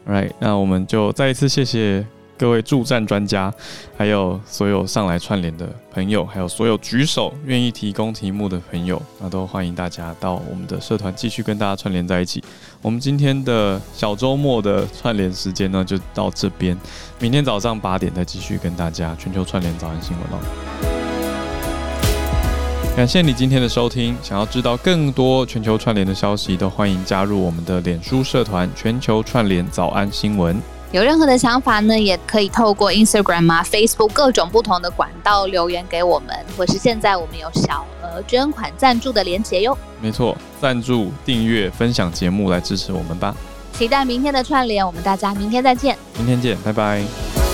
A: Right，那我们就再一次谢谢各位助战专家，还有所有上来串联的朋友，还有所有举手愿意提供题目的朋友，那都欢迎大家到我们的社团继续跟大家串联在一起。我们今天的小周末的串联时间呢，就到这边，明天早上八点再继续跟大家全球串联早安新闻哦。感谢你今天的收听。想要知道更多全球串联的消息，都欢迎加入我们的脸书社团“全球串联早安新闻”。
S: 有任何的想法呢，也可以透过 Instagram 啊、Facebook 各种不同的管道留言给我们，或是现在我们有小额捐款赞助的连结哟。
A: 没错，赞助、订阅、分享节目来支持我们吧。
S: 期待明天的串联，我们大家明天再见。
A: 明天见，拜拜。